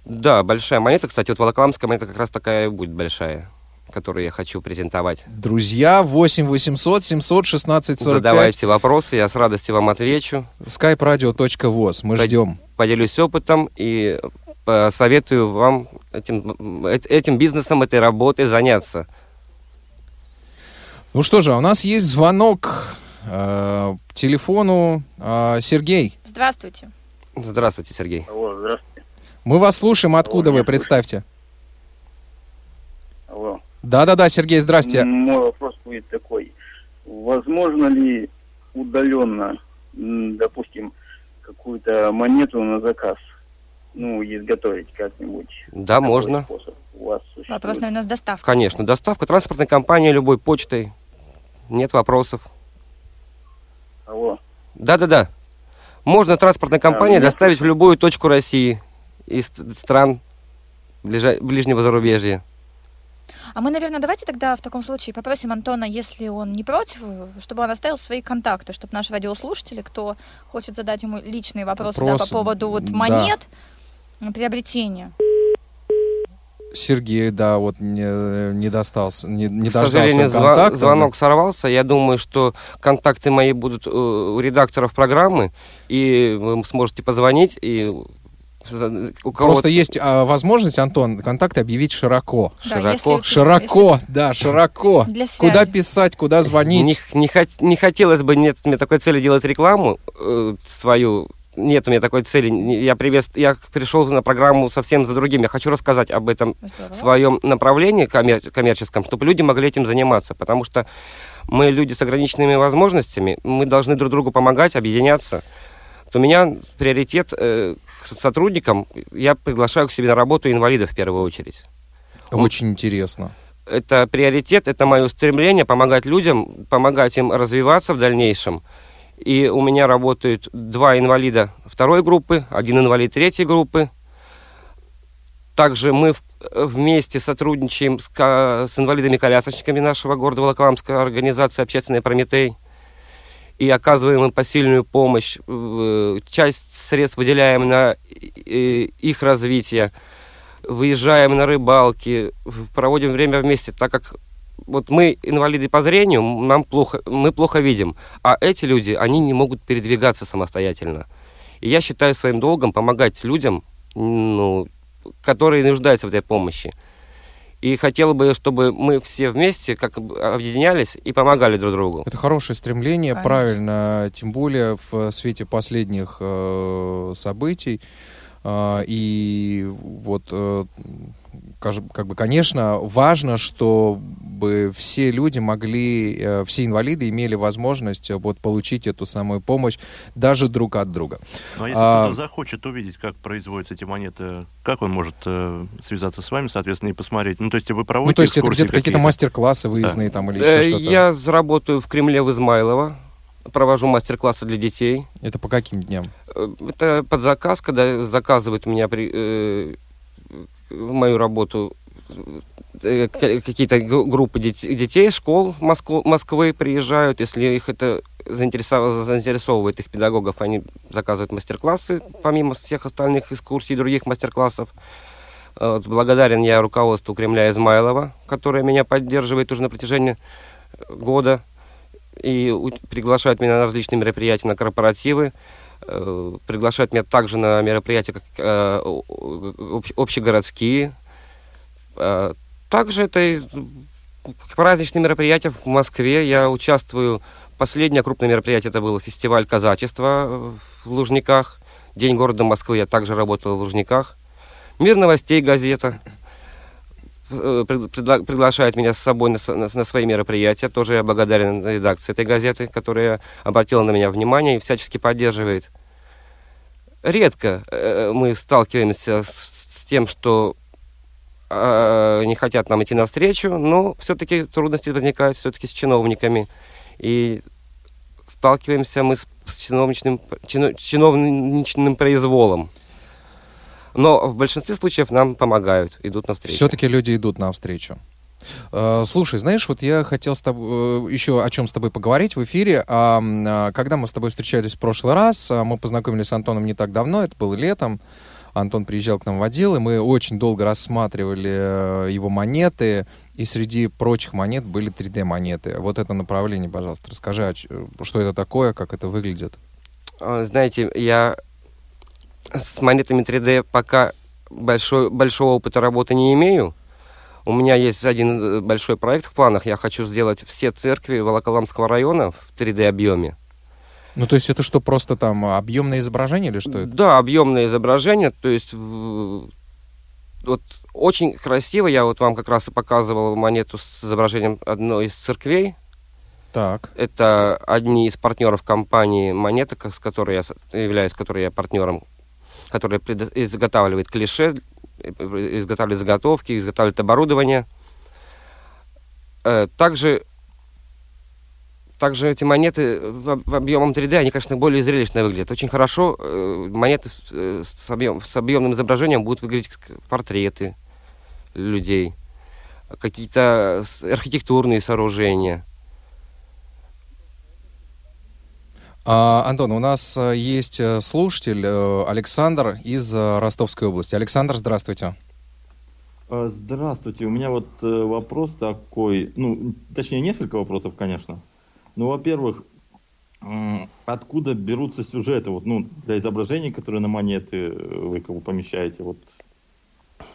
Да, большая монета. Кстати, вот волоколамская монета как раз такая и будет большая, которую я хочу презентовать. Друзья, 8 800 716 45, Задавайте вопросы, я с радостью вам отвечу. skype-radio.voz. Мы ждем. Поделюсь опытом и посоветую вам этим, э- этим бизнесом, этой работой заняться. Ну что же, у нас есть звонок э, телефону. Э, Сергей, Здравствуйте. Здравствуйте, Сергей. Алло, здравствуйте. Мы вас слушаем. Откуда Алло, вы, представьте? Алло. Да-да-да, Сергей, здрасте. Мой вопрос будет такой. Возможно ли удаленно, допустим, какую-то монету на заказ, ну, изготовить как-нибудь? Да, Такой можно. способ у вас существует? Вопрос, наверное, с доставкой. Конечно, доставка транспортной компании любой почтой. Нет вопросов. Алло. Да-да-да. Можно транспортной компании меня доставить в любую точку России из ст- стран ближнего зарубежья. А мы, наверное, давайте тогда в таком случае попросим Антона, если он не против, чтобы он оставил свои контакты, чтобы наши радиослушатели, кто хочет задать ему личные вопросы, да, Вопросы, по поводу вот да. монет, приобретения. Сергей, да, вот не, не достался, не, не К дождался сожалению, контакта. звонок сорвался. Я думаю, что контакты мои будут э, у редакторов программы, и вы сможете позвонить, и у кого Просто есть а, возможность, Антон, контакты объявить широко. Да, Широко. если- Широко, да, широко. Для связи. Куда писать, куда звонить? Не, не, хот- не хотелось бы, нет у меня такой цели делать рекламу э, свою. Нет у меня такой цели. Я, привез, я пришел на программу совсем за другим. Я хочу рассказать об этом Здорово. своем направлении коммер- коммерческом, чтобы люди могли этим заниматься. Потому что мы люди с ограниченными возможностями, мы должны друг другу помогать, объединяться. Вот у меня приоритет э, сотрудникам. Я приглашаю к себе на работу инвалидов в первую очередь. Очень интересно. Это приоритет, это мое стремление помогать людям, помогать им развиваться в дальнейшем. И у меня работают два инвалида второй группы, один инвалид третьей группы. Также мы вместе сотрудничаем с инвалидами-колясочниками нашего города Волоколамска, организация «Общественный Прометей». И оказываем им посильную помощь. Э, Часть средств выделяем на э, их развитие. выезжаем на рыбалки, проводим время вместе, так как вот мы инвалиды по зрению, нам плохо, мы плохо видим, а эти люди, они не могут передвигаться самостоятельно. И я считаю своим долгом помогать людям, ну, которые нуждаются в этой помощи. И хотел бы, чтобы мы все вместе как бы объединялись и помогали друг другу. Это хорошее стремление, Конечно. правильно, тем более в свете последних э, событий. Э, и вот, э, как бы, конечно, важно, чтобы все люди могли, э, все инвалиды имели возможность э, вот получить эту самую помощь даже друг от друга. Ну, а если А, кто-то захочет увидеть, как производятся эти монеты, как он может э, связаться с вами, соответственно, и посмотреть? Ну, то есть вы проводите ну, то есть это где-то какие-то мастер-классы выездные там или Э, еще что-то? Я заработаю в Кремле в Измайлово, провожу мастер-классы для детей. Это по каким дням? Это под заказ, когда заказывают у меня при, э, в мою работу э, к- какие-то группы дет- детей, школ Москвы, приезжают. Если их это заинтересов- заинтересовывает их педагогов, они заказывают мастер-классы, помимо всех остальных экскурсий и других мастер-классов. Э, благодарен я руководству Кремля Измайлова, которое меня поддерживает уже на протяжении э, года и приглашают меня на различные мероприятия, на корпоративы. Э, Приглашают меня также на мероприятия как э, общегородские. Э, Также это и праздничные мероприятия в Москве. Я участвую. Последнее крупное мероприятие это был фестиваль казачества э, в Лужниках. День города Москвы. Я также работал в Лужниках. Мир новостей газета э, приглашает меня с собой на, свои мероприятия. Тоже я благодарен редакции этой газеты, которая обратила на меня внимание и всячески поддерживает. Редко э, мы сталкиваемся с, тем, что э, не хотят нам идти навстречу, но все-таки трудности возникают все-таки с чиновниками. И сталкиваемся мы с, чиновничным, чино- чиновничным произволом. Но в большинстве случаев нам помогают, идут навстречу. Все-таки люди идут навстречу. Э, Слушай, знаешь, вот я хотел с тобой, э, еще о чем с тобой поговорить в эфире. А, а, Когда мы с тобой встречались в прошлый раз, а, мы познакомились с Антоном не так давно, это было летом. Антон приезжал к нам в отдел, и мы очень долго рассматривали э, его монеты, и среди прочих монет были 3D-монеты. Вот это направление, пожалуйста, расскажи, что это такое, как это выглядит. Знаете, я с монетами 3D пока большой, большого опыта работы не имею. У меня есть один э, большой проект в планах. Я хочу сделать все церкви Волоколамского района в 3D-объеме. Ну, то есть это что, просто там объемное изображение или что это? Да, объемное изображение. То есть вот очень красиво. Я вот вам как раз и показывал монету с изображением одной из церквей. Так. Это одни из партнеров компании Монета, ко- с которой я являюсь, с которой я партнером, которая изготавливает клише, изготавливает заготовки, изготавливает оборудование. Э, Также, также эти монеты в об- в объемом 3D, они, конечно, более зрелищно выглядят. Очень хорошо э, монеты с, э, с, объем- объемным изображением будут выглядеть портреты людей, какие-то архитектурные сооружения. А, Антон, у нас э, есть э, слушатель э, Александр из Ростовской области. Александр, здравствуйте. А, Здравствуйте, у меня вот вопрос такой, ну, точнее, несколько вопросов, конечно. Ну, во-первых, откуда берутся сюжеты, вот, ну, для изображений, которые на монеты вы как бы помещаете, вот,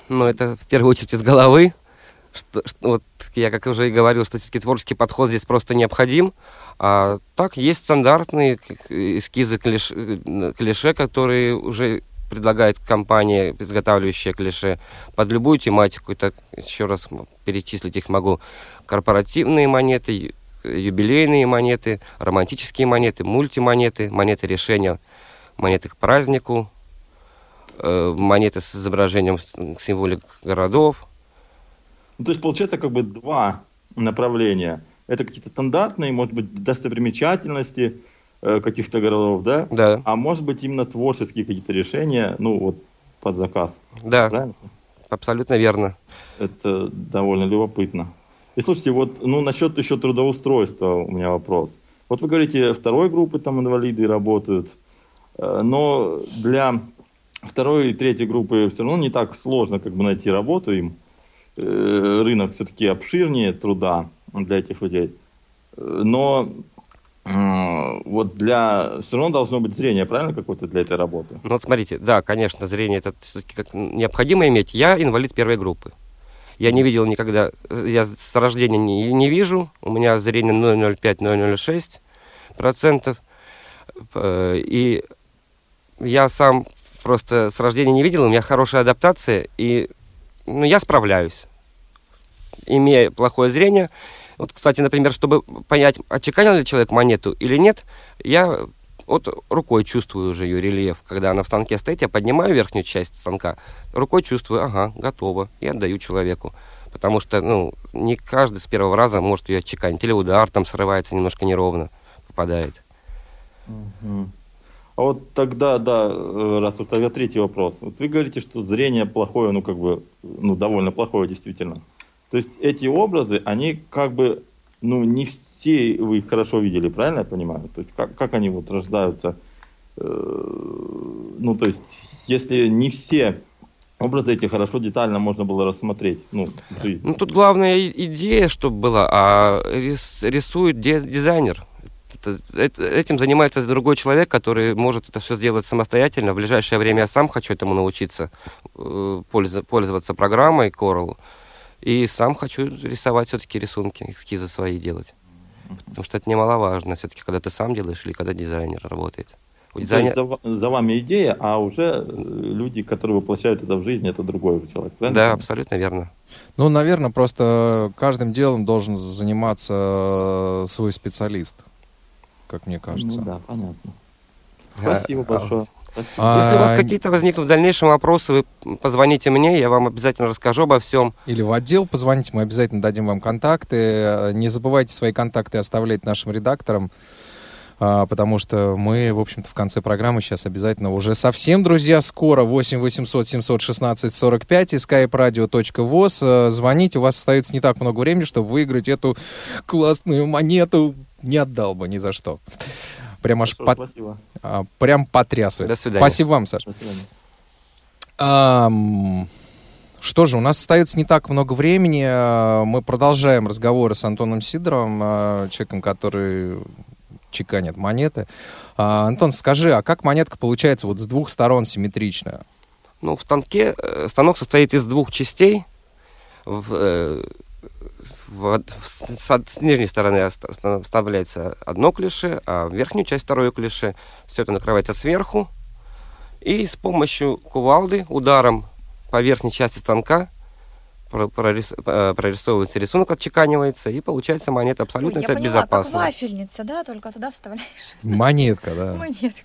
Ну, это в первую очередь из головы. Что, что- вот я как уже и говорил, что все-таки творческий подход здесь просто необходим. А так есть стандартные эскизы клише, э, клише, которые уже предлагает компания, изготавливающая клише, под любую тематику. Это еще раз перечислить их могу. Корпоративные монеты, юбилейные монеты, романтические монеты, мультимонеты, монеты решения, монеты к празднику, э, монеты с изображением символик городов. Ну, то есть получается как бы два направления. Это какие-то стандартные, может быть, достопримечательности э, каких-то городов, да? Да. А может быть именно творческие какие-то решения, ну вот под заказ. Да, Правильно? абсолютно верно. Это довольно любопытно. И слушайте, вот, ну, насчет еще трудоустройства у меня вопрос. Вот вы говорите, второй группы там инвалиды работают, э, но для второй и третьей группы все равно не так сложно как бы найти работу им. Э, Рынок все-таки обширнее труда для этих людей. Но э, вот для... Все равно должно быть зрение, правильно, какое-то для этой работы? Ну вот смотрите, да, конечно, зрение это все-таки как необходимо иметь. Я инвалид первой группы. Я не видел никогда, я с рождения не, не вижу, у меня зрение 0,05-0,06 процентов. Э, И я сам просто с рождения не видел, у меня хорошая адаптация, и ну, я справляюсь, имея плохое зрение. Вот, кстати, например, чтобы понять, отчеканил ли человек монету или нет, я вот рукой чувствую уже ее рельеф. Когда она в станке стоит, я поднимаю верхнюю часть станка, рукой чувствую, ага, готово, и отдаю человеку. Потому что, ну, не каждый с первого раза может ее отчеканить. Или удар там срывается немножко неровно, попадает. А вот тогда, да, э, раз вот тогда третий вопрос. Вот вы говорите, что зрение плохое, ну как бы, ну довольно плохое действительно. То есть эти образы, они как бы, ну не все вы их хорошо видели, правильно я понимаю? То есть как, как они вот рождаются? Э, Ну то есть, если не все образы эти хорошо детально можно было рассмотреть, ну, жизни. Ну, тут главная идея, чтобы была, а рис- рисует дизайнер. Это- это- этим занимается другой человек, который может это все сделать самостоятельно. В ближайшее время я сам хочу этому научиться, э, пользо- пользоваться программой Coral. И сам хочу рисовать все-таки рисунки, эскизы свои делать. Потому что это немаловажно все-таки, когда ты сам делаешь или когда дизайнер работает. У То есть дизайнера- за, за вами идея, а уже э, люди, которые воплощают это в жизнь, это другой человек, правильно? Да, абсолютно верно. Ну, наверное, просто каждым делом должен заниматься э, свой специалист, как мне кажется. Ну да, понятно. *laughs* Спасибо а, большое. А, Если у вас какие-то возникнут в дальнейшем вопросы, вы позвоните мне, я вам обязательно расскажу обо всем. Или в отдел позвоните, мы обязательно дадим вам контакты. Э, Не забывайте свои контакты оставлять нашим редакторам, а, потому что мы, в общем-то, в конце программы сейчас обязательно уже совсем, друзья, скоро 8 800 716 45 и skype-radio.voz. Э, Звоните, у вас остается не так много времени, чтобы выиграть эту классную монету. Не отдал бы ни за что. Прям аж спасибо. а, прям потрясывает. До свидания. Спасибо вам, Саш. До свидания. Ам, Что же, у нас остается не так много времени. А, Мы продолжаем разговоры с Антоном Сидоровым, а, человеком, который чеканит монеты. А, Антон, скажи, а как монетка получается вот с двух сторон симметричная? Ну, в станке э, станок состоит из двух частей. В, э, в с, с нижней стороны вставляется одно клише, а в верхнюю часть второе клише. Все это накрывается сверху. И с помощью кувалды, ударом по верхней части станка прорис- э, прорисовывается рисунок, отчеканивается, и получается монета абсолютно Ой, это поняла, как безопасно. вафельница, да, только туда вставляешь Монетка, да. *laughs* монетку.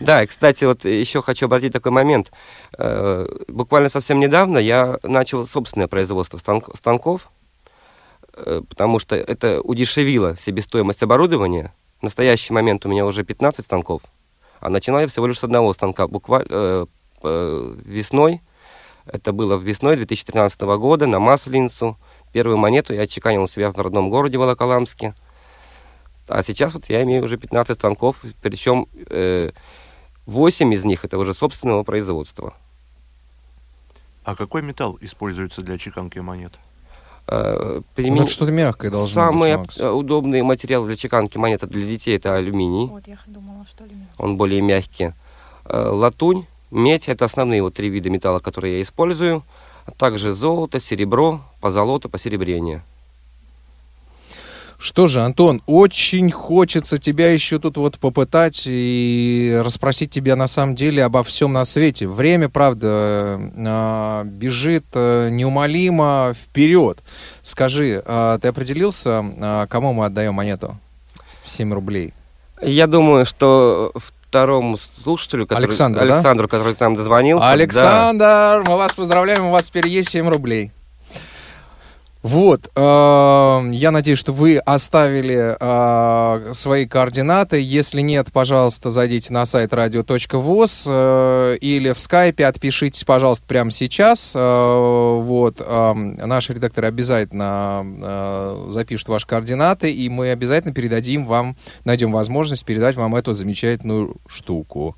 Да, и, кстати, вот еще хочу обратить такой момент. Э, Буквально совсем недавно я начал собственное производство станк- станков, потому что это удешевило себестоимость оборудования. В настоящий момент у меня уже 15 станков, а начинал я всего лишь с одного станка. Буквально весной, это было весной 2013 года, на Масленицу. Первую монету я отчеканил у себя в родном городе Волоколамске. А сейчас вот я имею уже 15 станков, причем э, 8 из них это уже собственного производства. А какой металл используется для чеканки монет? Э, Ну, примен- что-то мягкое должно Самый быть, Макс. удобный материал для чеканки монет для детей это алюминий. Вот, я думала, что ли. Он более мягкий. Э, Латунь, медь это основные вот три вида металла, которые я использую. А также золото, серебро, позолота, посеребрение. Что же, Антон, очень хочется тебя еще тут вот попытать и расспросить тебя на самом деле обо всем на свете. Время, правда, э, бежит э, неумолимо вперед. Скажи, э, ты определился, э, кому мы отдаем монету? 7 рублей. Я думаю, что второму слушателю, который, Александру, да? Александру, который к нам дозвонился. да. Александр, мы вас поздравляем, у вас теперь есть 7 рублей. Вот, э, я надеюсь, что вы оставили э, свои координаты. Если нет, пожалуйста, зайдите на сайт radio.voz э, или в скайпе отпишитесь, пожалуйста, прямо сейчас. Э, вот, э, наши редакторы обязательно э, запишут ваши координаты, и мы обязательно передадим вам, найдем возможность передать вам эту замечательную штуку.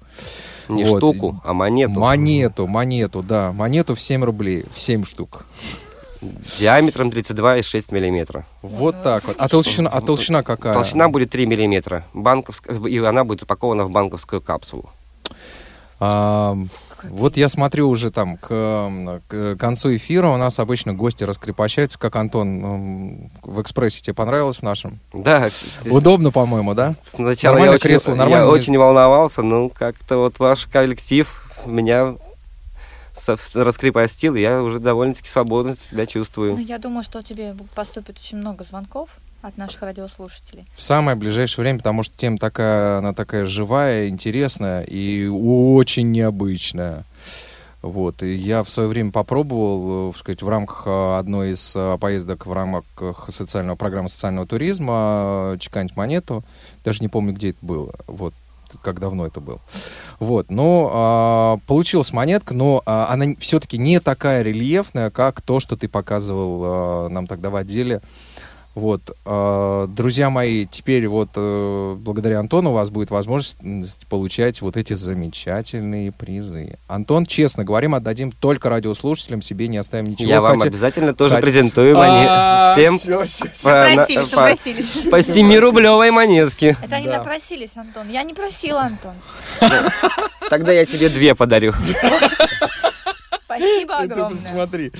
Не Вот. штуку, а монету. Монету, монету, да. Монету в 7 рублей, в 7 штук. Диаметром 32,6 миллиметра. Вот так вот. А толщина, а толщина какая? Толщина будет 3 миллиметра. Банковск... И она будет упакована в банковскую капсулу. А, вот я смотрю уже там к, к концу эфира у нас обычно гости раскрепощаются, как Антон в экспрессе. Тебе понравилось в нашем? Да. *laughs* Удобно, по-моему, да? Сначала Нормально я очень, кресло, я очень волновался, ну как-то вот ваш коллектив меня раскрепостил, и я уже довольно-таки свободно себя чувствую. Ну, я думаю, что тебе поступит очень много звонков от наших радиослушателей. В самое ближайшее время, потому что тема такая, она такая живая, интересная и очень необычная. Вот. И я в свое время попробовал, э, так сказать, в рамках э, одной из э, поездок в рамках социального программы социального туризма чеканить монету. Даже не помню, где это было. Вот как давно это было. Вот, но а, получилась монетка, но а, она все-таки не такая рельефная, как то, что ты показывал а, нам тогда в отделе. Вот, э, друзья мои, теперь вот э, благодаря Антону у вас будет возможность получать вот эти замечательные призы. Антон, честно говорим, отдадим только радиослушателям, себе не оставим ничего. Я вам хотя- обязательно тоже хотя- презентую А, монет. Всем по, на- Напросились, по- напросились. по 7-рублевой монетке. Это они напросились, Антон. Я не просила, Антон. Тогда я тебе две подарю. *laughs* Спасибо Это огромное. посмотри.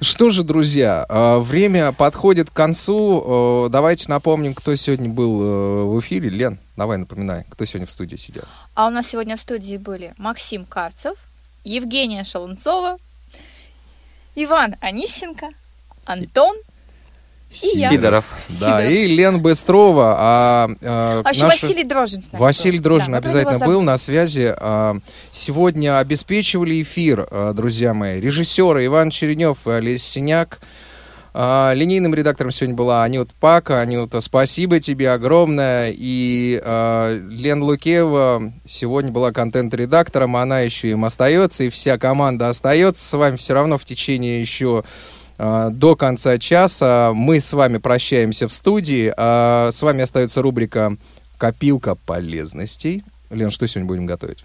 Что же, друзья, э, время подходит к концу. Э, Давайте напомним, кто сегодня был э, в эфире. Лен, давай напоминай, кто сегодня в студии сидел. А у нас сегодня в студии были Максим Карцев, Евгения Шалунцова, Иван Онищенко, Антон Сидоров. Да, Сидоров. и Лен Быстрова. А, э, А еще наши- Василий Дрожжин Василий был. Дрожжин Да, обязательно был на связи. А, Сегодня обеспечивали эфир, а, друзья мои, режиссеры Иван Черенев и Олеся Синяк. А, Линейным редактором сегодня была Анюта Пака. Анюта, спасибо тебе огромное. И а, Лен Лукеева сегодня была контент-редактором. Она еще им остается, и вся команда остается с вами все равно в течение еще а, до конца часа. Мы с вами прощаемся в студии. А, С вами остается рубрика «Копилка полезностей». Лен, что сегодня будем готовить?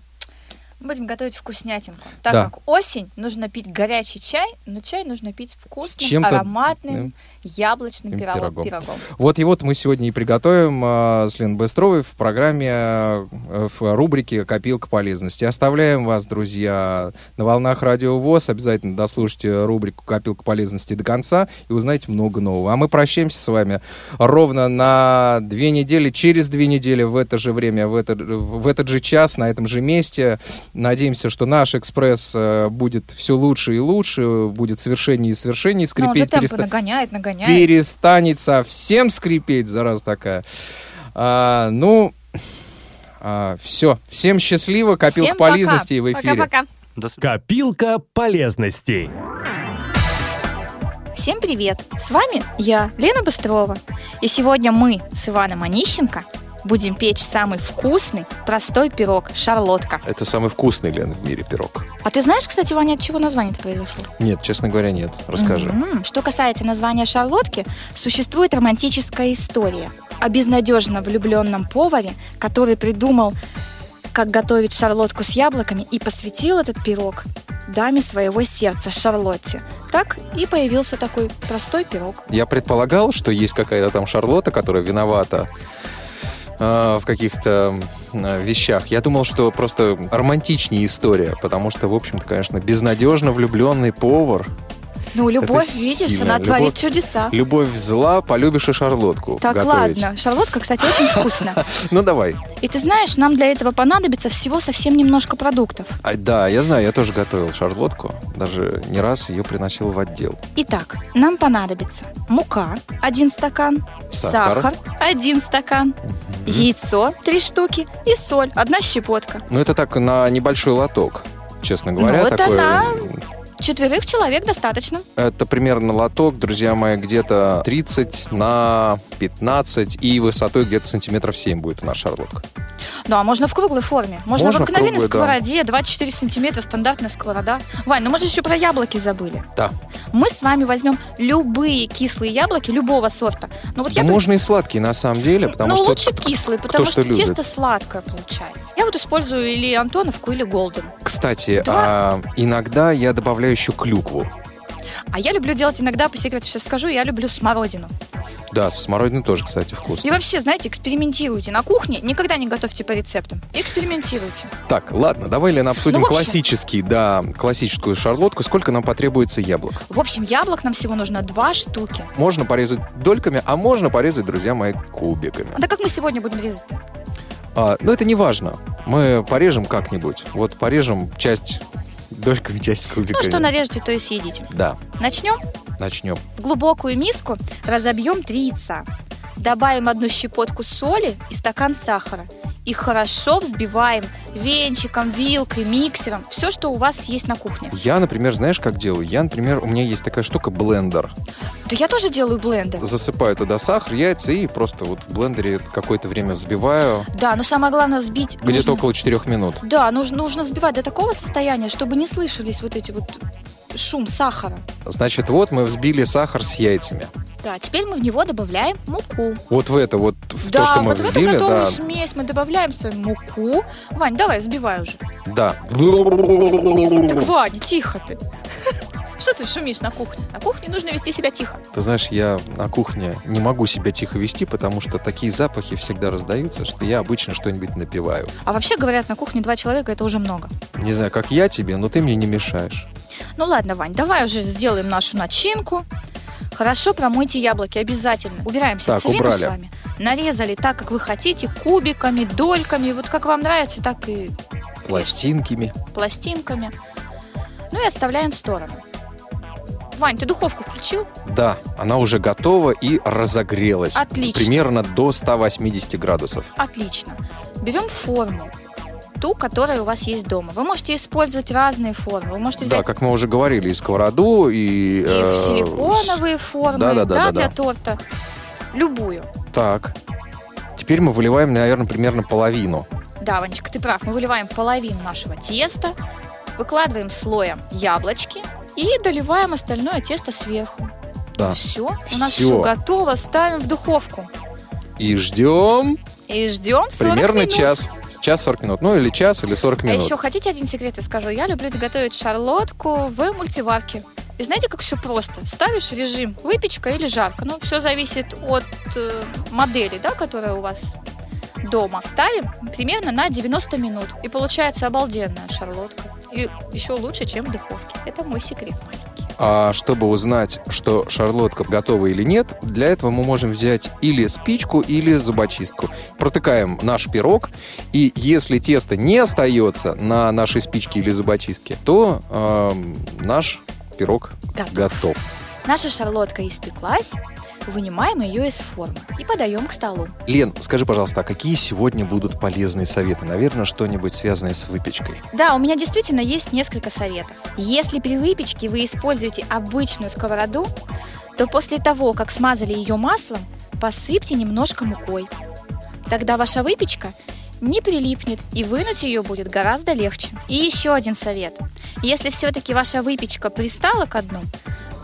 Будем готовить вкуснятинку. Так Да. как осень, нужно пить горячий чай, но чай нужно пить вкусным, чем-то, ароматным, яблочным М, пирогом. пирогом. пирогом. Вот его мы сегодня и приготовим э, с Леной Быстровой в программе, э, в рубрике «Копилка полезности». Оставляем вас, друзья, на волнах Радио ВОЗ. Обязательно дослушайте рубрику «Копилка полезности» до конца и узнаете много нового. А мы прощаемся с вами ровно на две недели, через две недели в это же время, в, это, в этот же час, на этом же месте. Надеемся, что наш экспресс э, будет все лучше и лучше, будет совершеннее и совершеннее Но он же скрипеть. темпы переста- нагоняет, нагоняет. перестанет совсем скрипеть, зараза такая. А, ну, все. Всем счастливо. Копилка Всем пока. полезностей в эфире. Пока-пока. Копилка полезностей. Всем привет! С вами я, Лена Быстрова. И сегодня мы с Иваном Онищенко будем печь самый вкусный, простой пирог «Шарлотка». Это самый вкусный, Лен, в мире пирог. А ты знаешь, кстати, Ваня, от чего название-то произошло? Нет, честно говоря, нет. Расскажи. М, Что касается названия шарлотки, существует романтическая история о безнадежно влюбленном поваре, который придумал, как готовить шарлотку с яблоками и посвятил этот пирог даме своего сердца Шарлотте. Так и появился такой простой пирог. Я предполагал, что есть какая-то там Шарлотта, которая виновата э, в каких-то э, вещах. Я думал, что просто романтичнее история, потому что, в общем-то, конечно, безнадежно влюбленный повар. Ну, любовь, Это видишь, сильно. она творит Любовь- чудеса. Любовь зла, полюбишь и шарлотку Так, готовить. ладно. Шарлотка, кстати, очень вкусная. *laughs* Ну, давай. И ты знаешь, нам для этого понадобится всего совсем немножко продуктов. А, да, я знаю, я тоже готовил шарлотку. Даже не раз ее приносил в отдел. Итак, нам понадобится мука 1 стакан, Сахар. сахар 1 стакан, яйцо 3 штуки и соль 1 щепотка. Ну, это так на небольшой лоток, честно говоря. Ну, это такое, на м, четверых человек достаточно. Это примерно лоток, друзья мои, где-то 30 на 15 и высотой где-то сантиметров 7 будет у нас шарлотка. Да, можно в круглой форме. Можно, Можно в обыкновенной круглой, да. сковороде, 24 сантиметра, стандартная сковорода. Вань, ну мы же еще про яблоки забыли. Да. Мы с вами возьмем любые кислые яблоки, любого сорта. Ну вот Да я можно и сладкие на самом деле, потому ну, что лучше кислые, потому кто что, что любит. тесто сладкое получается. Я вот использую или Антоновку, или Голден. Кстати, Да. а, иногда я добавляю еще клюкву. А я люблю делать иногда, по секрету сейчас скажу, я люблю смородину. Да, со смородиной тоже, кстати, вкусно. И вообще, знаете, экспериментируйте на кухне, никогда не готовьте по рецептам. Экспериментируйте. Так, ладно, давай, Лена, обсудим Ну, общем- классический, да, классическую шарлотку. Сколько нам потребуется яблок? В общем, яблок нам всего нужно два штуки. Можно порезать дольками, а можно порезать, друзья мои, кубиками. А да как мы сегодня будем резать? А, но это не важно. Мы порежем как-нибудь. Вот порежем часть дольками, часть Ну, кубиками. что нарежете, то и съедите. Да, Начнем. начнем. В глубокую миску разобьем три яйца. Добавим одну щепотку соли и стакан сахара. И хорошо взбиваем венчиком, вилкой, миксером. Все, что у вас есть на кухне. Я, например, знаешь, как делаю? Я, например, у меня есть такая штука блендер. Да я тоже делаю блендер. Засыпаю туда сахар, яйца и просто вот в блендере какое-то время взбиваю. Да, но самое главное взбить. Где-то нужно- около 4 минут. Да, нужно, нужно взбивать до такого состояния, чтобы не слышались вот эти вот шум сахара. Значит, вот мы взбили сахар с яйцами. Да, теперь мы в него добавляем муку. Вот в это вот, в да, то, что мы вот в взбили, эту готовую да, смесь мы добавляем свою муку. Вань, давай, взбивай уже. да. Так, Ваня, тихо ты. *laughs* Что ты шумишь на кухне? На кухне нужно вести себя тихо. Ты знаешь, я на кухне не могу себя тихо вести, потому что такие запахи всегда раздаются, что я обычно что-нибудь напиваю. А вообще, говорят, на кухне два человека это уже много. Не знаю, как я тебе, но ты мне не мешаешь. Ну ладно, Вань, давай уже сделаем нашу начинку. Хорошо промойте яблоки обязательно. Убираем Так, сердцевину с убрали. вами. Нарезали так, как вы хотите, кубиками, дольками. Вот как вам нравится, так и Пластинками. пластинками. Ну и оставляем в сторону. Вань, ты духовку включил? Да, она уже готова и разогрелась. Отлично. Примерно до 180 градусов. Отлично. Берем форму. Ту, которая у вас есть дома. Вы можете использовать разные формы. Вы можете Да, взять как мы уже говорили, и сковороду, и... и э, силиконовые формы, да, да, да, да, для да. торта. Любую. Так. Теперь мы выливаем, наверное, примерно половину. Да, Ванечка, ты прав. Мы выливаем половину нашего теста, выкладываем слоем яблочки и доливаем остальное тесто сверху. Да. Все, у нас все готово. Ставим в духовку. И ждем И ждем 40 примерно минут. час. Час 40 минут. Ну, или час, или 40 А минут. еще хотите один секрет, я скажу? Я люблю готовить шарлотку в мультиварке. И знаете, как все просто? Ставишь в режим выпечка или жарко. Ну, все зависит от э, модели, да, которая у вас дома. Ставим примерно на 90 минут. И получается обалденная шарлотка. И еще лучше, чем в духовке. Это мой секрет. А чтобы узнать, что шарлотка готова или нет, для этого мы можем взять или спичку, или зубочистку. Протыкаем наш пирог, и если тесто не остается на нашей спичке или зубочистке, то эм, наш пирог Готов. готов. Наша шарлотка испеклась. Вынимаем ее из формы и подаем к столу. Лен, скажи, пожалуйста, а какие сегодня будут полезные советы? Наверное, что-нибудь связанное с выпечкой. Да, у меня действительно есть несколько советов. Если при выпечке вы используете обычную сковороду, то после того, как смазали ее маслом, посыпьте немножко мукой. Тогда ваша выпечка не прилипнет и вынуть ее будет гораздо легче. И еще один совет. Если все-таки ваша выпечка пристала к дну,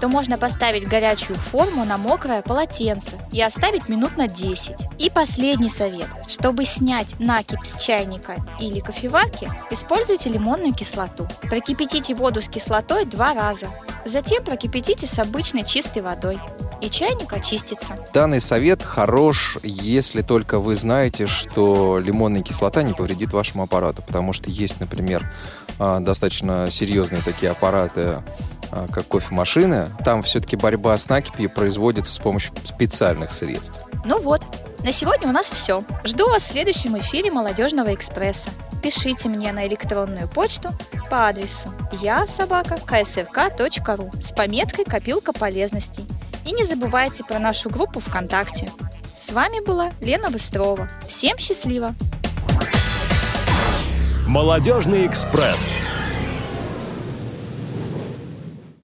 то можно поставить горячую форму на мокрое полотенце и оставить минут на 10. И последний совет. Чтобы снять накипь с чайника или кофеварки, используйте лимонную кислоту. Прокипятите воду с кислотой два раза. Затем прокипятите с обычной чистой водой. И чайник очистится. Данный совет хорош, если только вы знаете, что лимонная кислота не повредит вашему аппарату. Потому что есть, например, а, достаточно серьезные такие аппараты, а, как кофемашины. Там все-таки борьба с накипью производится с помощью специальных средств. Ну вот, на сегодня у нас все. Жду вас в следующем эфире «Молодежного экспресса». Пишите мне на электронную почту по адресу я собака ksrk.ру с пометкой «Копилка полезностей». И не забывайте про нашу группу ВКонтакте. С вами была Лена Быстрова. Всем счастливо! Молодежный экспресс.